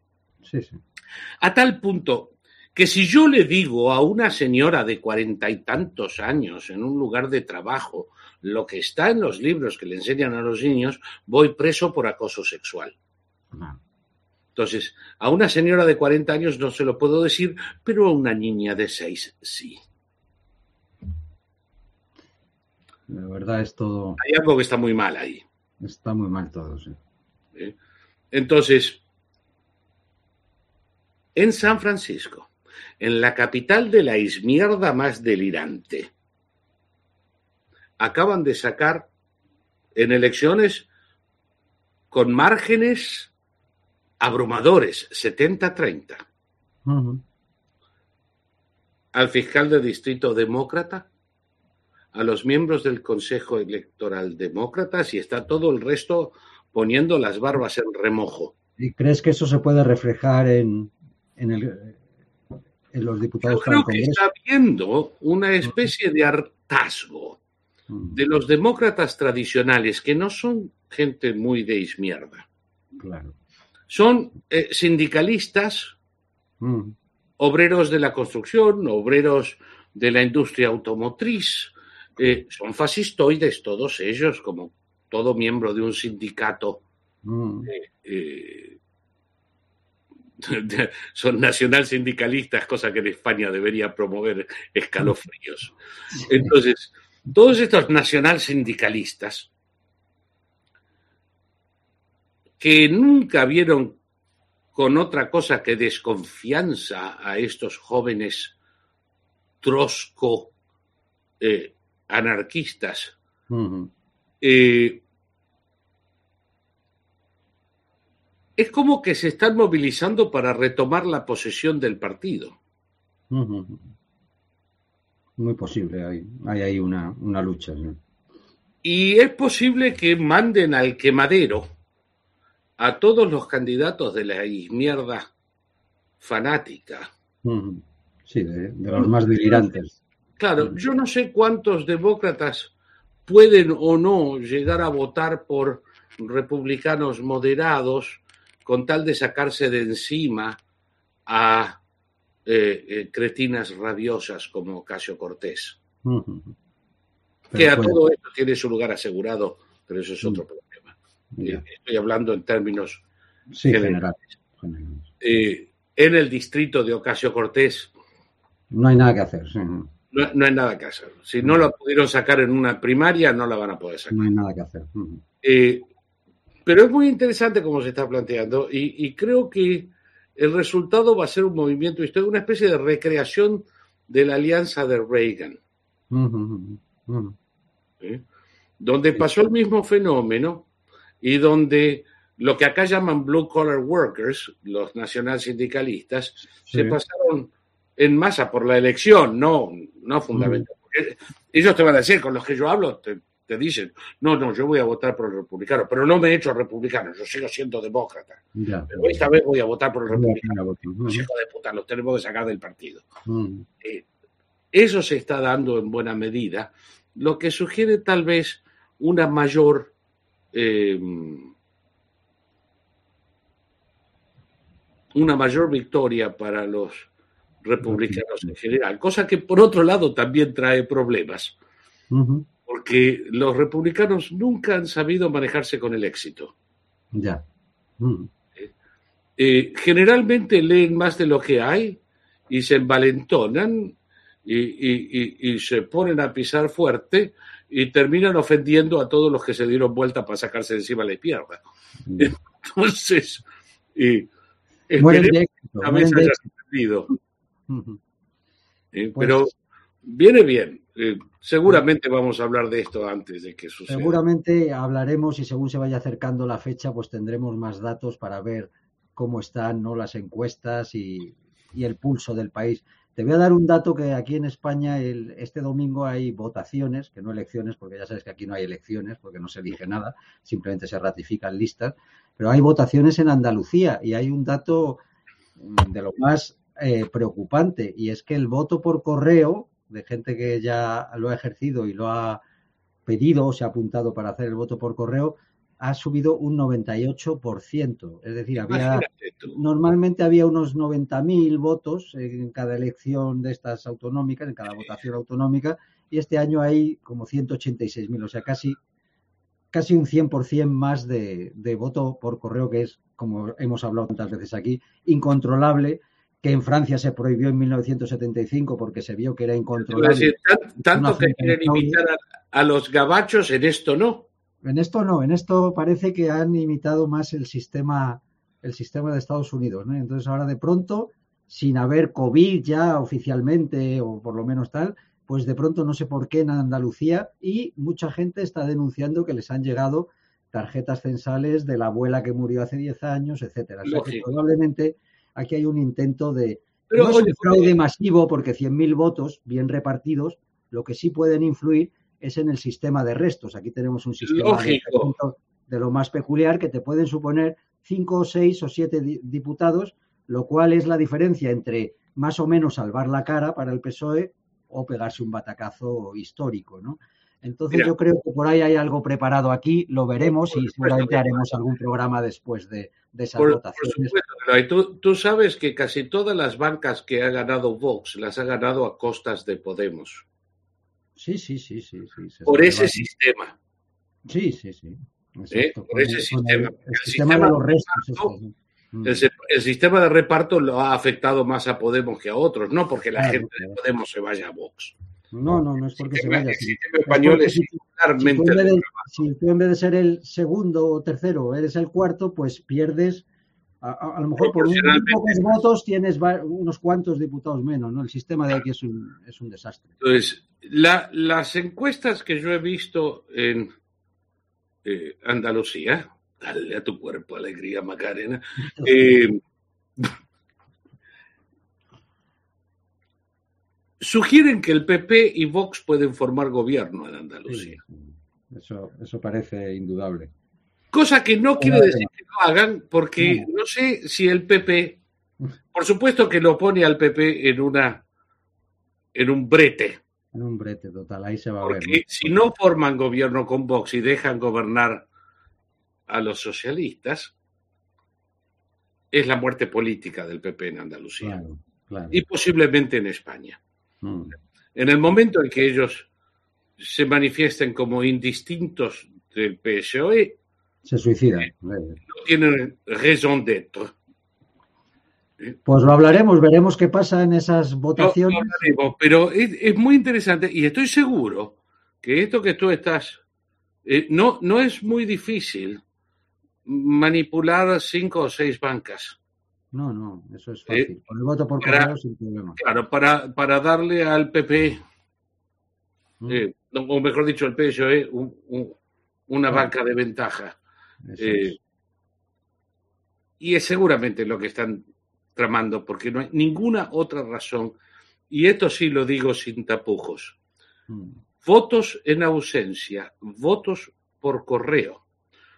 A tal punto que si yo le digo a una señora de cuarenta y tantos años en un lugar de trabajo lo que está en los libros que le enseñan a los niños, voy preso por acoso sexual. Entonces, a una señora de 40 años no se lo puedo decir, pero a una niña de 6 sí. La verdad es todo. Hay algo que está muy mal ahí. Está muy mal todo, sí. ¿Eh? Entonces, en San Francisco, en la capital de la izmierda más delirante, acaban de sacar en elecciones con márgenes abrumadores, 70-30. Al fiscal de distrito demócrata, a los miembros del Consejo Electoral Demócratas y está todo el resto poniendo las barbas en remojo. ¿Y crees que eso se puede reflejar en, en, el, en los diputados? Yo creo que está habiendo una especie de hartazgo de los demócratas tradicionales, que no son gente muy de izmierda. Claro son eh, sindicalistas, mm. obreros de la construcción, obreros de la industria automotriz, eh, son fascistoides todos ellos, como todo miembro de un sindicato. Mm. Eh, son nacional sindicalistas, cosa que en España debería promover escalofríos. Entonces, todos estos nacional sindicalistas que nunca vieron con otra cosa que desconfianza a estos jóvenes trosco eh, anarquistas. Eh, es como que se están movilizando para retomar la posesión del partido. Muy posible, hay, hay ahí una, lucha. Y es posible que manden al quemadero a todos los candidatos de la izquierda fanática. Sí, de, los más delirantes. Claro, yo no sé cuántos demócratas pueden o no llegar a votar por republicanos moderados con tal de sacarse de encima a eh, eh, cretinas rabiosas como Casio Cortés. Que a todo esto tiene su lugar asegurado, pero eso es otro problema. Eh, estoy hablando en términos generales. en el distrito de Ocasio Cortés. No hay nada que hacer. No, hay nada que hacer. Si no la pudieron sacar en una primaria, no la van a poder sacar. No hay nada que hacer. Pero es muy interesante cómo se está planteando y, creo que el resultado va a ser un movimiento histórico, una especie de recreación de la alianza de Reagan. Donde pasó el mismo fenómeno y donde lo que acá llaman blue collar workers, los nacional sindicalistas, se pasaron en masa por la elección, no, no fundamentalmente. Ellos te van a decir, con los que yo hablo, te, dicen, no, no, yo voy a votar por el republicano, pero no me he hecho republicano, yo sigo siendo demócrata. Pero esta vez voy a votar por el republicano. Los hijos de puta, los tenemos que sacar del partido. Eh, eso se está dando en buena medida lo que sugiere tal vez una mayor eh, una mayor victoria para los republicanos en general, cosa que por otro lado también trae problemas, porque los republicanos nunca han sabido manejarse con el éxito. Ya. Eh, eh, generalmente leen más de lo que hay y se envalentonan y, se ponen a pisar fuerte y terminan ofendiendo a todos los que se dieron vuelta para sacarse de encima la izquierda. Mm. Entonces, y, pero viene bien. Eh, seguramente vamos a hablar de esto antes de que suceda. Seguramente hablaremos y según se vaya acercando la fecha, pues tendremos más datos para ver cómo están ¿no? las encuestas y, y el pulso del país. Te voy a dar un dato que aquí en España el, este domingo hay votaciones, que no elecciones, porque ya sabes que aquí no hay elecciones, porque no se elige nada, simplemente se ratifican listas, pero hay votaciones en Andalucía y hay un dato mm, de lo más eh, preocupante y es que el voto por correo de gente que ya lo ha ejercido y lo ha pedido o se ha apuntado para hacer el voto por correo ha subido un 98%. Es decir, había, normalmente había unos 90.000 votos en cada elección de estas autonómicas, en cada votación autonómica, y este año hay como 186.000, o sea, casi, casi un 100% más de, de voto por correo, que es, como hemos hablado tantas veces aquí, incontrolable que en Francia se prohibió en 1975 porque se vio que era incontrolable. tanto que quieren imitar a, los gabachos, en esto no. En esto no, en esto parece que han imitado más el sistema, el sistema de Estados Unidos. ¿no? Entonces ahora de pronto, sin haber COVID ya oficialmente o por lo menos tal, pues de pronto no sé por qué en Andalucía y mucha gente está denunciando que les han llegado tarjetas censales de la abuela que murió hace 10 años, etcétera. O sea que probablemente aquí hay un intento de no es un fraude masivo porque 100.000 votos bien repartidos, lo que sí pueden influir es en el sistema de restos. Aquí tenemos un sistema de, lo más peculiar que te pueden suponer cinco o seis o siete diputados, lo cual es la diferencia entre más o menos salvar la cara para el PSOE o pegarse un batacazo histórico, ¿no? Entonces yo creo que por ahí hay algo preparado aquí, lo veremos y seguramente haremos algún programa después de, esas votaciones. tú, tú, sabes que casi todas las bancas que ha ganado Vox las ha ganado a costas de Podemos. Sí, sí, sí, sí. por ese sistema. Sí, sí, sí. ¿Eh? Por ese sistema. El, sistema, de los restos. El, sistema de reparto lo ha afectado más a Podemos que a otros, no porque la gente de Podemos se vaya a Vox. No, no, no es porque se vaya. El sistema español es, si, si tú en vez de ser el segundo o tercero eres el cuarto, pues pierdes a, lo mejor por unos pocos votos tienes unos cuantos diputados menos, ¿no? El sistema de aquí es un, es un desastre. Entonces, las encuestas que yo he visto en eh, Andalucía, dale a tu cuerpo alegría, Macarena, eh, sugieren que el PP y Vox pueden formar gobierno en Andalucía. eso, eso parece indudable. Cosa que no quiere decir que lo hagan porque no. sé si el PP, por supuesto que lo pone al PP en una en un brete. En un brete total, ahí se va porque a ver. si no forman gobierno con Vox y dejan gobernar a los socialistas, es la muerte política del PP en Andalucía. Claro, claro. Y posiblemente en España. Mm. En el momento en que ellos se manifiesten como indistintos del PSOE, Se suicida. no tienen raison d'être. Pues lo hablaremos, veremos qué pasa en esas votaciones. pero es, es muy interesante y estoy seguro que esto que tú estás, eh, no, no es muy difícil manipular cinco o seis bancas. No, no, eso es fácil. Eh, Con el voto por para- correo sin problema. Claro, para, para darle al PP, Mm, eh, no, o mejor dicho, al PSOE, un- un- una Claro. banca de ventaja. eh, es. Y es seguramente lo que están tramando, porque no hay ninguna otra razón. Y esto sí lo digo sin tapujos. Mm, Votos en ausencia, votos por correo,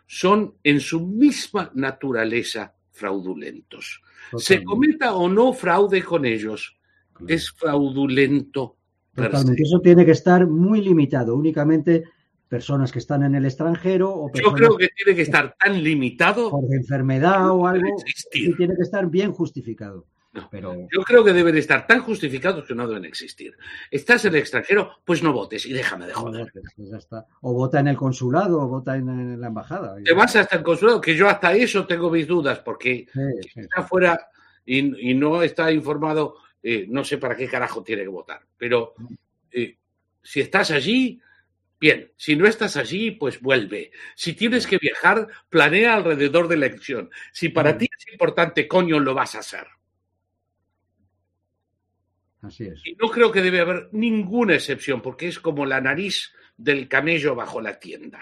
son en su misma naturaleza fraudulentos. Se cometa o no fraude con ellos, claro. es fraudulento. Totalmente. Eso tiene que estar muy limitado. Únicamente personas que están en el extranjero o Yo creo que tiene que estar tan limitado. por enfermedad o algo. Sí, tiene que estar bien justificado. No. Pero Yo creo que deben estar tan justificados que no deben existir. Estás en el extranjero, pues no votes y déjame de joder. pues. O vota en el consulado o vota en, la embajada. Te vas hasta el consulado, que yo hasta eso tengo mis dudas, porque Sí, sí, sí. está fuera y, y no está informado, eh, no sé para qué carajo tiene que votar. Pero eh, si estás allí, bien. Si no estás allí, pues vuelve. Si tienes que viajar, planea alrededor de la elección. Si para ti es importante, coño, lo vas a hacer. Así es. Y no creo que debe haber ninguna excepción, porque es como la nariz del camello bajo la tienda.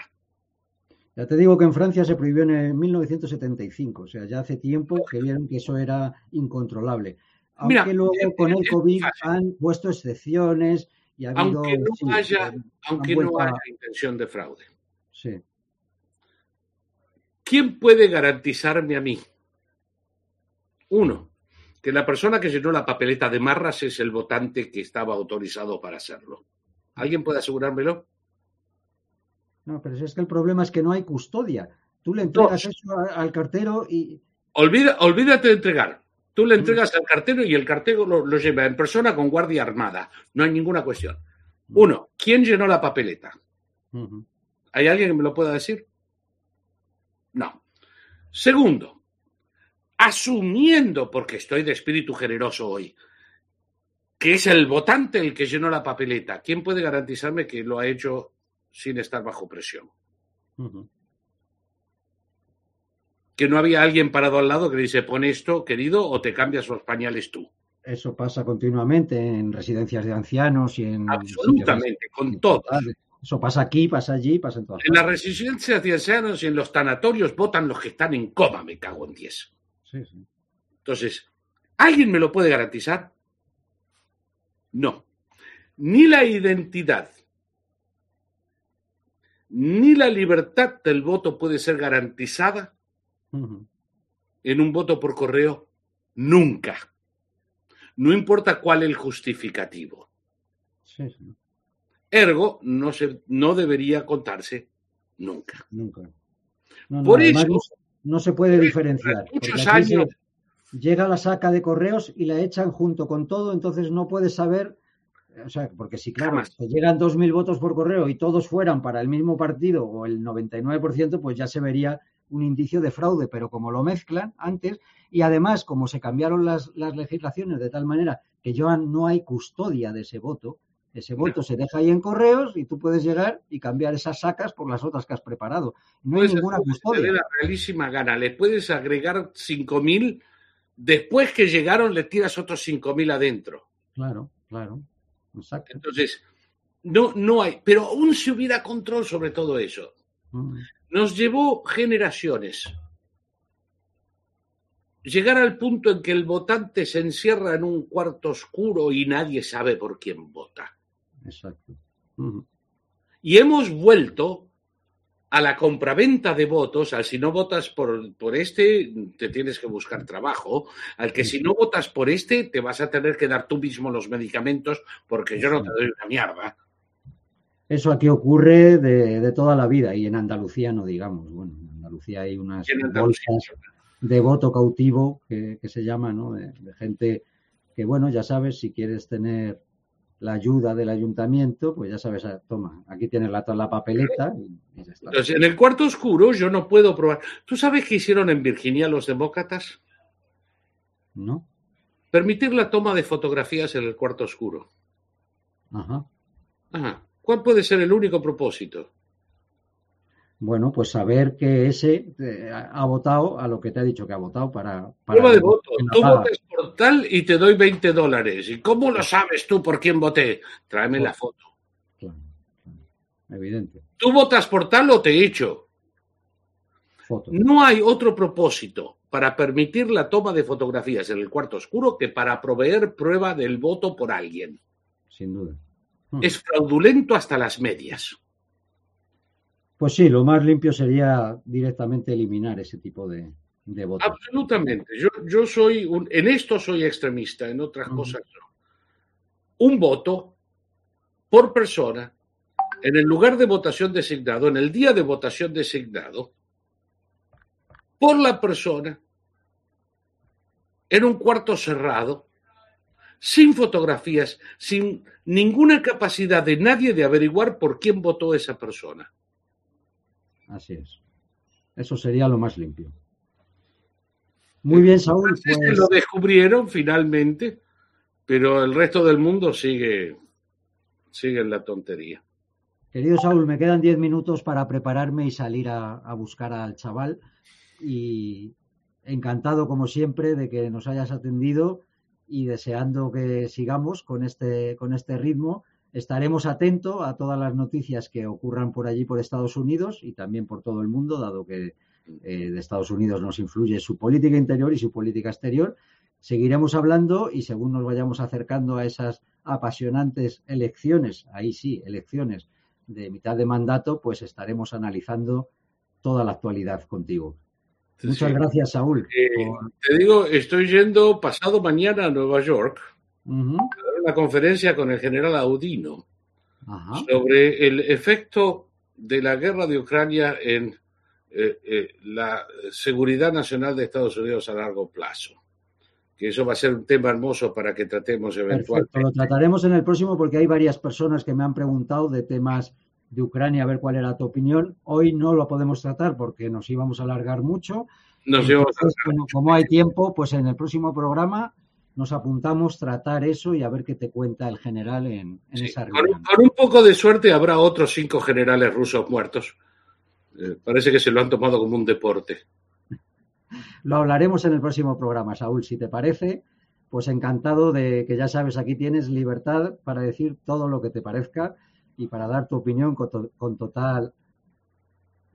Ya te digo que en Francia se prohibió en 1975, o sea, ya hace tiempo que vieron que eso era incontrolable. Aunque Mira, luego con el COVID han puesto excepciones y ha habido. Aunque no sí, haya, aunque no a- haya intención de fraude. sí. ¿Quién puede garantizarme a mí? Uno, que la persona que llenó la papeleta de marras es el votante que estaba autorizado para hacerlo. ¿Alguien puede asegurármelo? No, pero es que el problema es que no hay custodia. Tú le entregas eso al cartero y. Olvida, olvídate de entregar. Tú le Mm. entregas al cartero y el cartero lo, lo lleva en persona con guardia armada. No hay ninguna cuestión. Uno, ¿quién llenó la papeleta? ¿Hay alguien que me lo pueda decir? No. Segundo, asumiendo, porque estoy de espíritu generoso hoy, que es el votante el que llenó la papeleta, ¿quién puede garantizarme que lo ha hecho sin estar bajo presión? Que no había alguien parado al lado que le dice, pon esto, querido, o te cambias los pañales tú. Eso pasa continuamente en residencias de ancianos y en. Absolutamente, con todo. Eso pasa aquí, pasa allí, pasa en todas En las residencias de ancianos y en los tanatorios votan los que están en coma, me cago en 10. Sí, sí. Entonces, ¿alguien me lo puede garantizar? No. Ni la identidad, ni la libertad del voto puede ser garantizada en un voto por correo nunca. No importa cuál el justificativo. Sí, sí. Ergo, no, se, no debería contarse nunca. Nunca. No, no, Por eso- no, se- puede diferenciar. muchos años- llega la saca de correos y la echan junto con todo, entonces no puedes saber. O sea, porque si, claro, Jamás. te llegan 2.000 votos por correo y todos fueran para el mismo partido o el 99%, pues ya se vería un indicio de fraude. Pero como lo mezclan antes y además como se cambiaron las, las legislaciones de tal manera que ya no hay custodia de ese voto, ese voto se deja ahí en correos y tú puedes llegar y cambiar esas sacas por las otras que has preparado. No hay ninguna custodia. la realísima gana. Le puedes agregar 5.000, después que llegaron le tiras otros 5.000 adentro. Claro, claro. Exacto. Entonces, no, no hay, pero aún si hubiera control sobre todo eso. Mm. Nos llevó generaciones. Llegar al punto en que el votante se encierra en un cuarto oscuro y nadie sabe por quién vota. Exacto. Y hemos vuelto a la compraventa de votos, al si no votas por, por este, te tienes que buscar trabajo, al que si no votas por este, te vas a tener que dar tú mismo los medicamentos porque yo no te doy una mierda. Eso aquí ocurre de, de toda la vida y en Andalucía no digamos. Bueno, en Andalucía hay unas bolsas de voto cautivo que, que se llama, ¿no? De, de gente que, bueno, ya sabes, si quieres tener la ayuda del ayuntamiento, pues ya sabes, ah, toma, aquí tienes la, la papeleta y, y ya está. Entonces, en el cuarto oscuro yo no puedo probar. ¿Tú sabes qué hicieron en Virginia los demócratas? ¿No? Permitir la toma de fotografías en el cuarto oscuro. Ajá. Ajá. ¿Cuál puede ser el único propósito? Bueno, pues saber que ese eh, ha votado a lo que te ha dicho que ha votado para... para Prueba de voto. Tú votas por tal y te doy 20 dólares. ¿Y cómo lo sabes tú por quién voté? Tráeme la foto. Claro, claro. Evidente. Tú votas por tal o te he hecho. Foto. No hay otro propósito para permitir la toma de fotografías en el cuarto oscuro que para proveer prueba del voto por alguien. Sin duda. Es fraudulento hasta las medias. Pues sí, lo más limpio sería directamente eliminar ese tipo de, de votos. Absolutamente. Yo, yo soy un, en esto soy extremista, en otras cosas no. Un voto por persona en el lugar de votación designado, en el día de votación designado, por la persona, en un cuarto cerrado, sin fotografías, sin ninguna capacidad de nadie de averiguar por quién votó esa persona. Así es. Eso sería lo más limpio. Muy bien, Saúl. Pues, lo descubrieron finalmente, pero el resto del mundo sigue, sigue en la tontería. querido Saúl, me quedan 10 minutos para prepararme y salir a, a buscar al chaval. Y encantado, como siempre, de que nos hayas atendido y deseando que sigamos con este, con este ritmo. Estaremos atentos a todas las noticias que ocurran por allí, por Estados Unidos y también por todo el mundo, dado que eh, de Estados Unidos nos influye su política interior y su política exterior. Seguiremos hablando y según nos vayamos acercando a esas apasionantes elecciones, ahí sí, elecciones de mitad de mandato, pues estaremos analizando toda la actualidad contigo. Muchas Sí. gracias, Saúl. Eh, por- te digo, estoy yendo pasado mañana a Nueva York A dar una conferencia con el general Audino Ajá. sobre el efecto de la guerra de Ucrania en eh, eh, la seguridad nacional de Estados Unidos a largo plazo. Que eso va a ser un tema hermoso para que tratemos Perfecto, eventualmente. lo trataremos en el próximo porque hay varias personas que me han preguntado de temas de Ucrania, a ver cuál era tu opinión. Hoy no lo podemos tratar porque nos íbamos a alargar mucho. Nos llevamos a- Entonces, bueno, como hay tiempo, pues en el próximo programa nos apuntamos tratar eso y a ver qué te cuenta el general en, en Sí, esa reunión. con un poco de suerte habrá otros cinco generales rusos muertos. Eh, parece que se lo han tomado como un deporte. Lo hablaremos en el próximo programa, Saúl, si te parece. Pues encantado de que ya sabes, aquí tienes libertad para decir todo lo que te parezca y para dar tu opinión con, to- con total,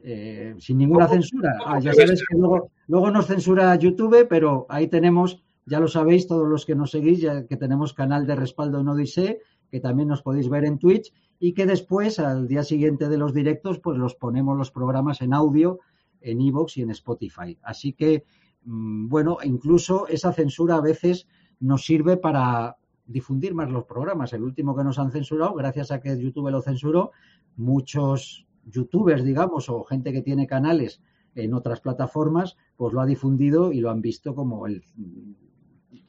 eh, sin ninguna ¿Cómo- censura. Ah, ya sabes que luego, luego nos censura YouTube, pero ahí tenemos, ya lo sabéis todos los que nos seguís, ya que tenemos canal de respaldo en Odisee, que también nos podéis ver en Twitch y que después, al día siguiente de los directos, pues los ponemos los programas en audio en Evox y en Spotify. Así que, mm, bueno, incluso esa censura a veces nos sirve para difundir más los programas. El último que nos han censurado, gracias a que YouTube lo censuró, muchos youtubers, digamos, o gente que tiene canales en otras plataformas, pues lo ha difundido y lo han visto como el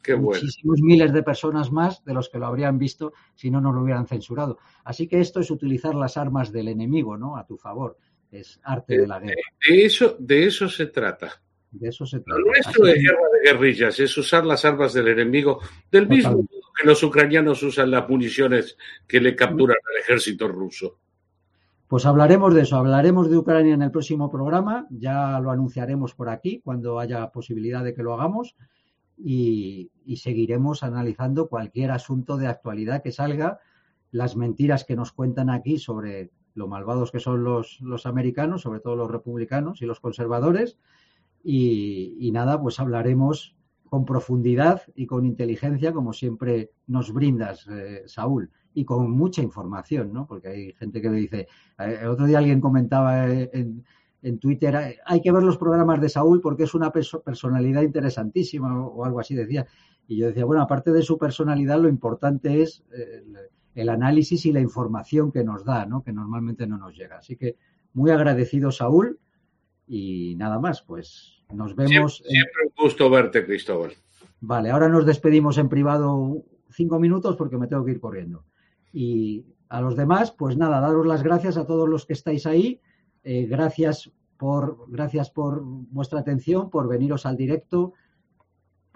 Qué bueno. muchísimos miles de personas más de los que lo habrían visto si no nos lo hubieran censurado. Así que esto es utilizar las armas del enemigo, ¿no? A tu favor. Es arte de la guerra. De eso, de eso se trata. De eso se Lo trata. nuestro Así es guerra de guerrillas, es usar las armas del enemigo, del mismo modo que los ucranianos usan las municiones que le capturan al ejército ruso. Pues hablaremos de eso, hablaremos de Ucrania en el próximo programa, ya lo anunciaremos por aquí cuando haya posibilidad de que lo hagamos y, seguiremos analizando cualquier asunto de actualidad que salga, las mentiras que nos cuentan aquí sobre lo malvados que son los, los americanos, sobre todo los republicanos y los conservadores, y, nada, pues hablaremos con profundidad y con inteligencia, como siempre nos brindas, eh, Saúl. y con mucha información, ¿no? Porque hay gente que me dice, eh, el otro día alguien comentaba en, en Twitter, hay que ver los programas de Saúl porque es una personalidad interesantísima o algo así decía. Y yo decía, bueno, aparte de su personalidad, lo importante es el, el análisis y la información que nos da, ¿no? Que normalmente no nos llega. Así que muy agradecido, Saúl. Y nada más, pues nos vemos. Siempre, siempre un gusto verte, Cristóbal. Vale, ahora nos despedimos en privado cinco minutos porque me tengo que ir corriendo. Y a los demás, pues nada, daros las gracias a todos los que estáis ahí. Eh, gracias por, gracias por vuestra atención, por veniros al directo.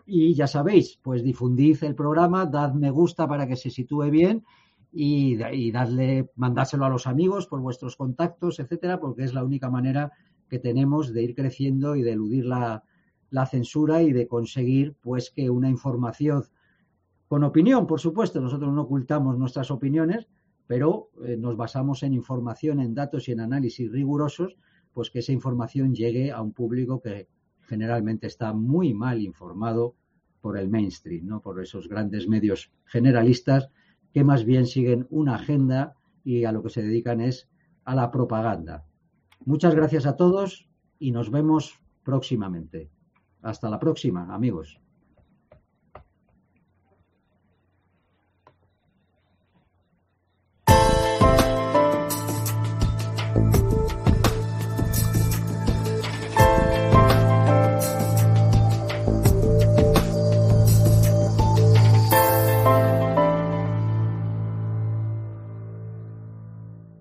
Y ya sabéis, pues difundid el programa, dad me gusta para que se sitúe bien y, y darle, mandárselo a los amigos por vuestros contactos, etcétera, porque es la única manera que tenemos de ir creciendo y de eludir la, la censura y de conseguir pues que una información con opinión, por supuesto, nosotros no ocultamos nuestras opiniones, pero eh, nos basamos en información, en datos y en análisis rigurosos, pues que esa información llegue a un público que generalmente está muy mal informado por el mainstream, ¿no? por esos grandes medios generalistas que más bien siguen una agenda y a lo que se dedican es a la propaganda. Muchas gracias a todos y nos vemos próximamente. Hasta la próxima, amigos.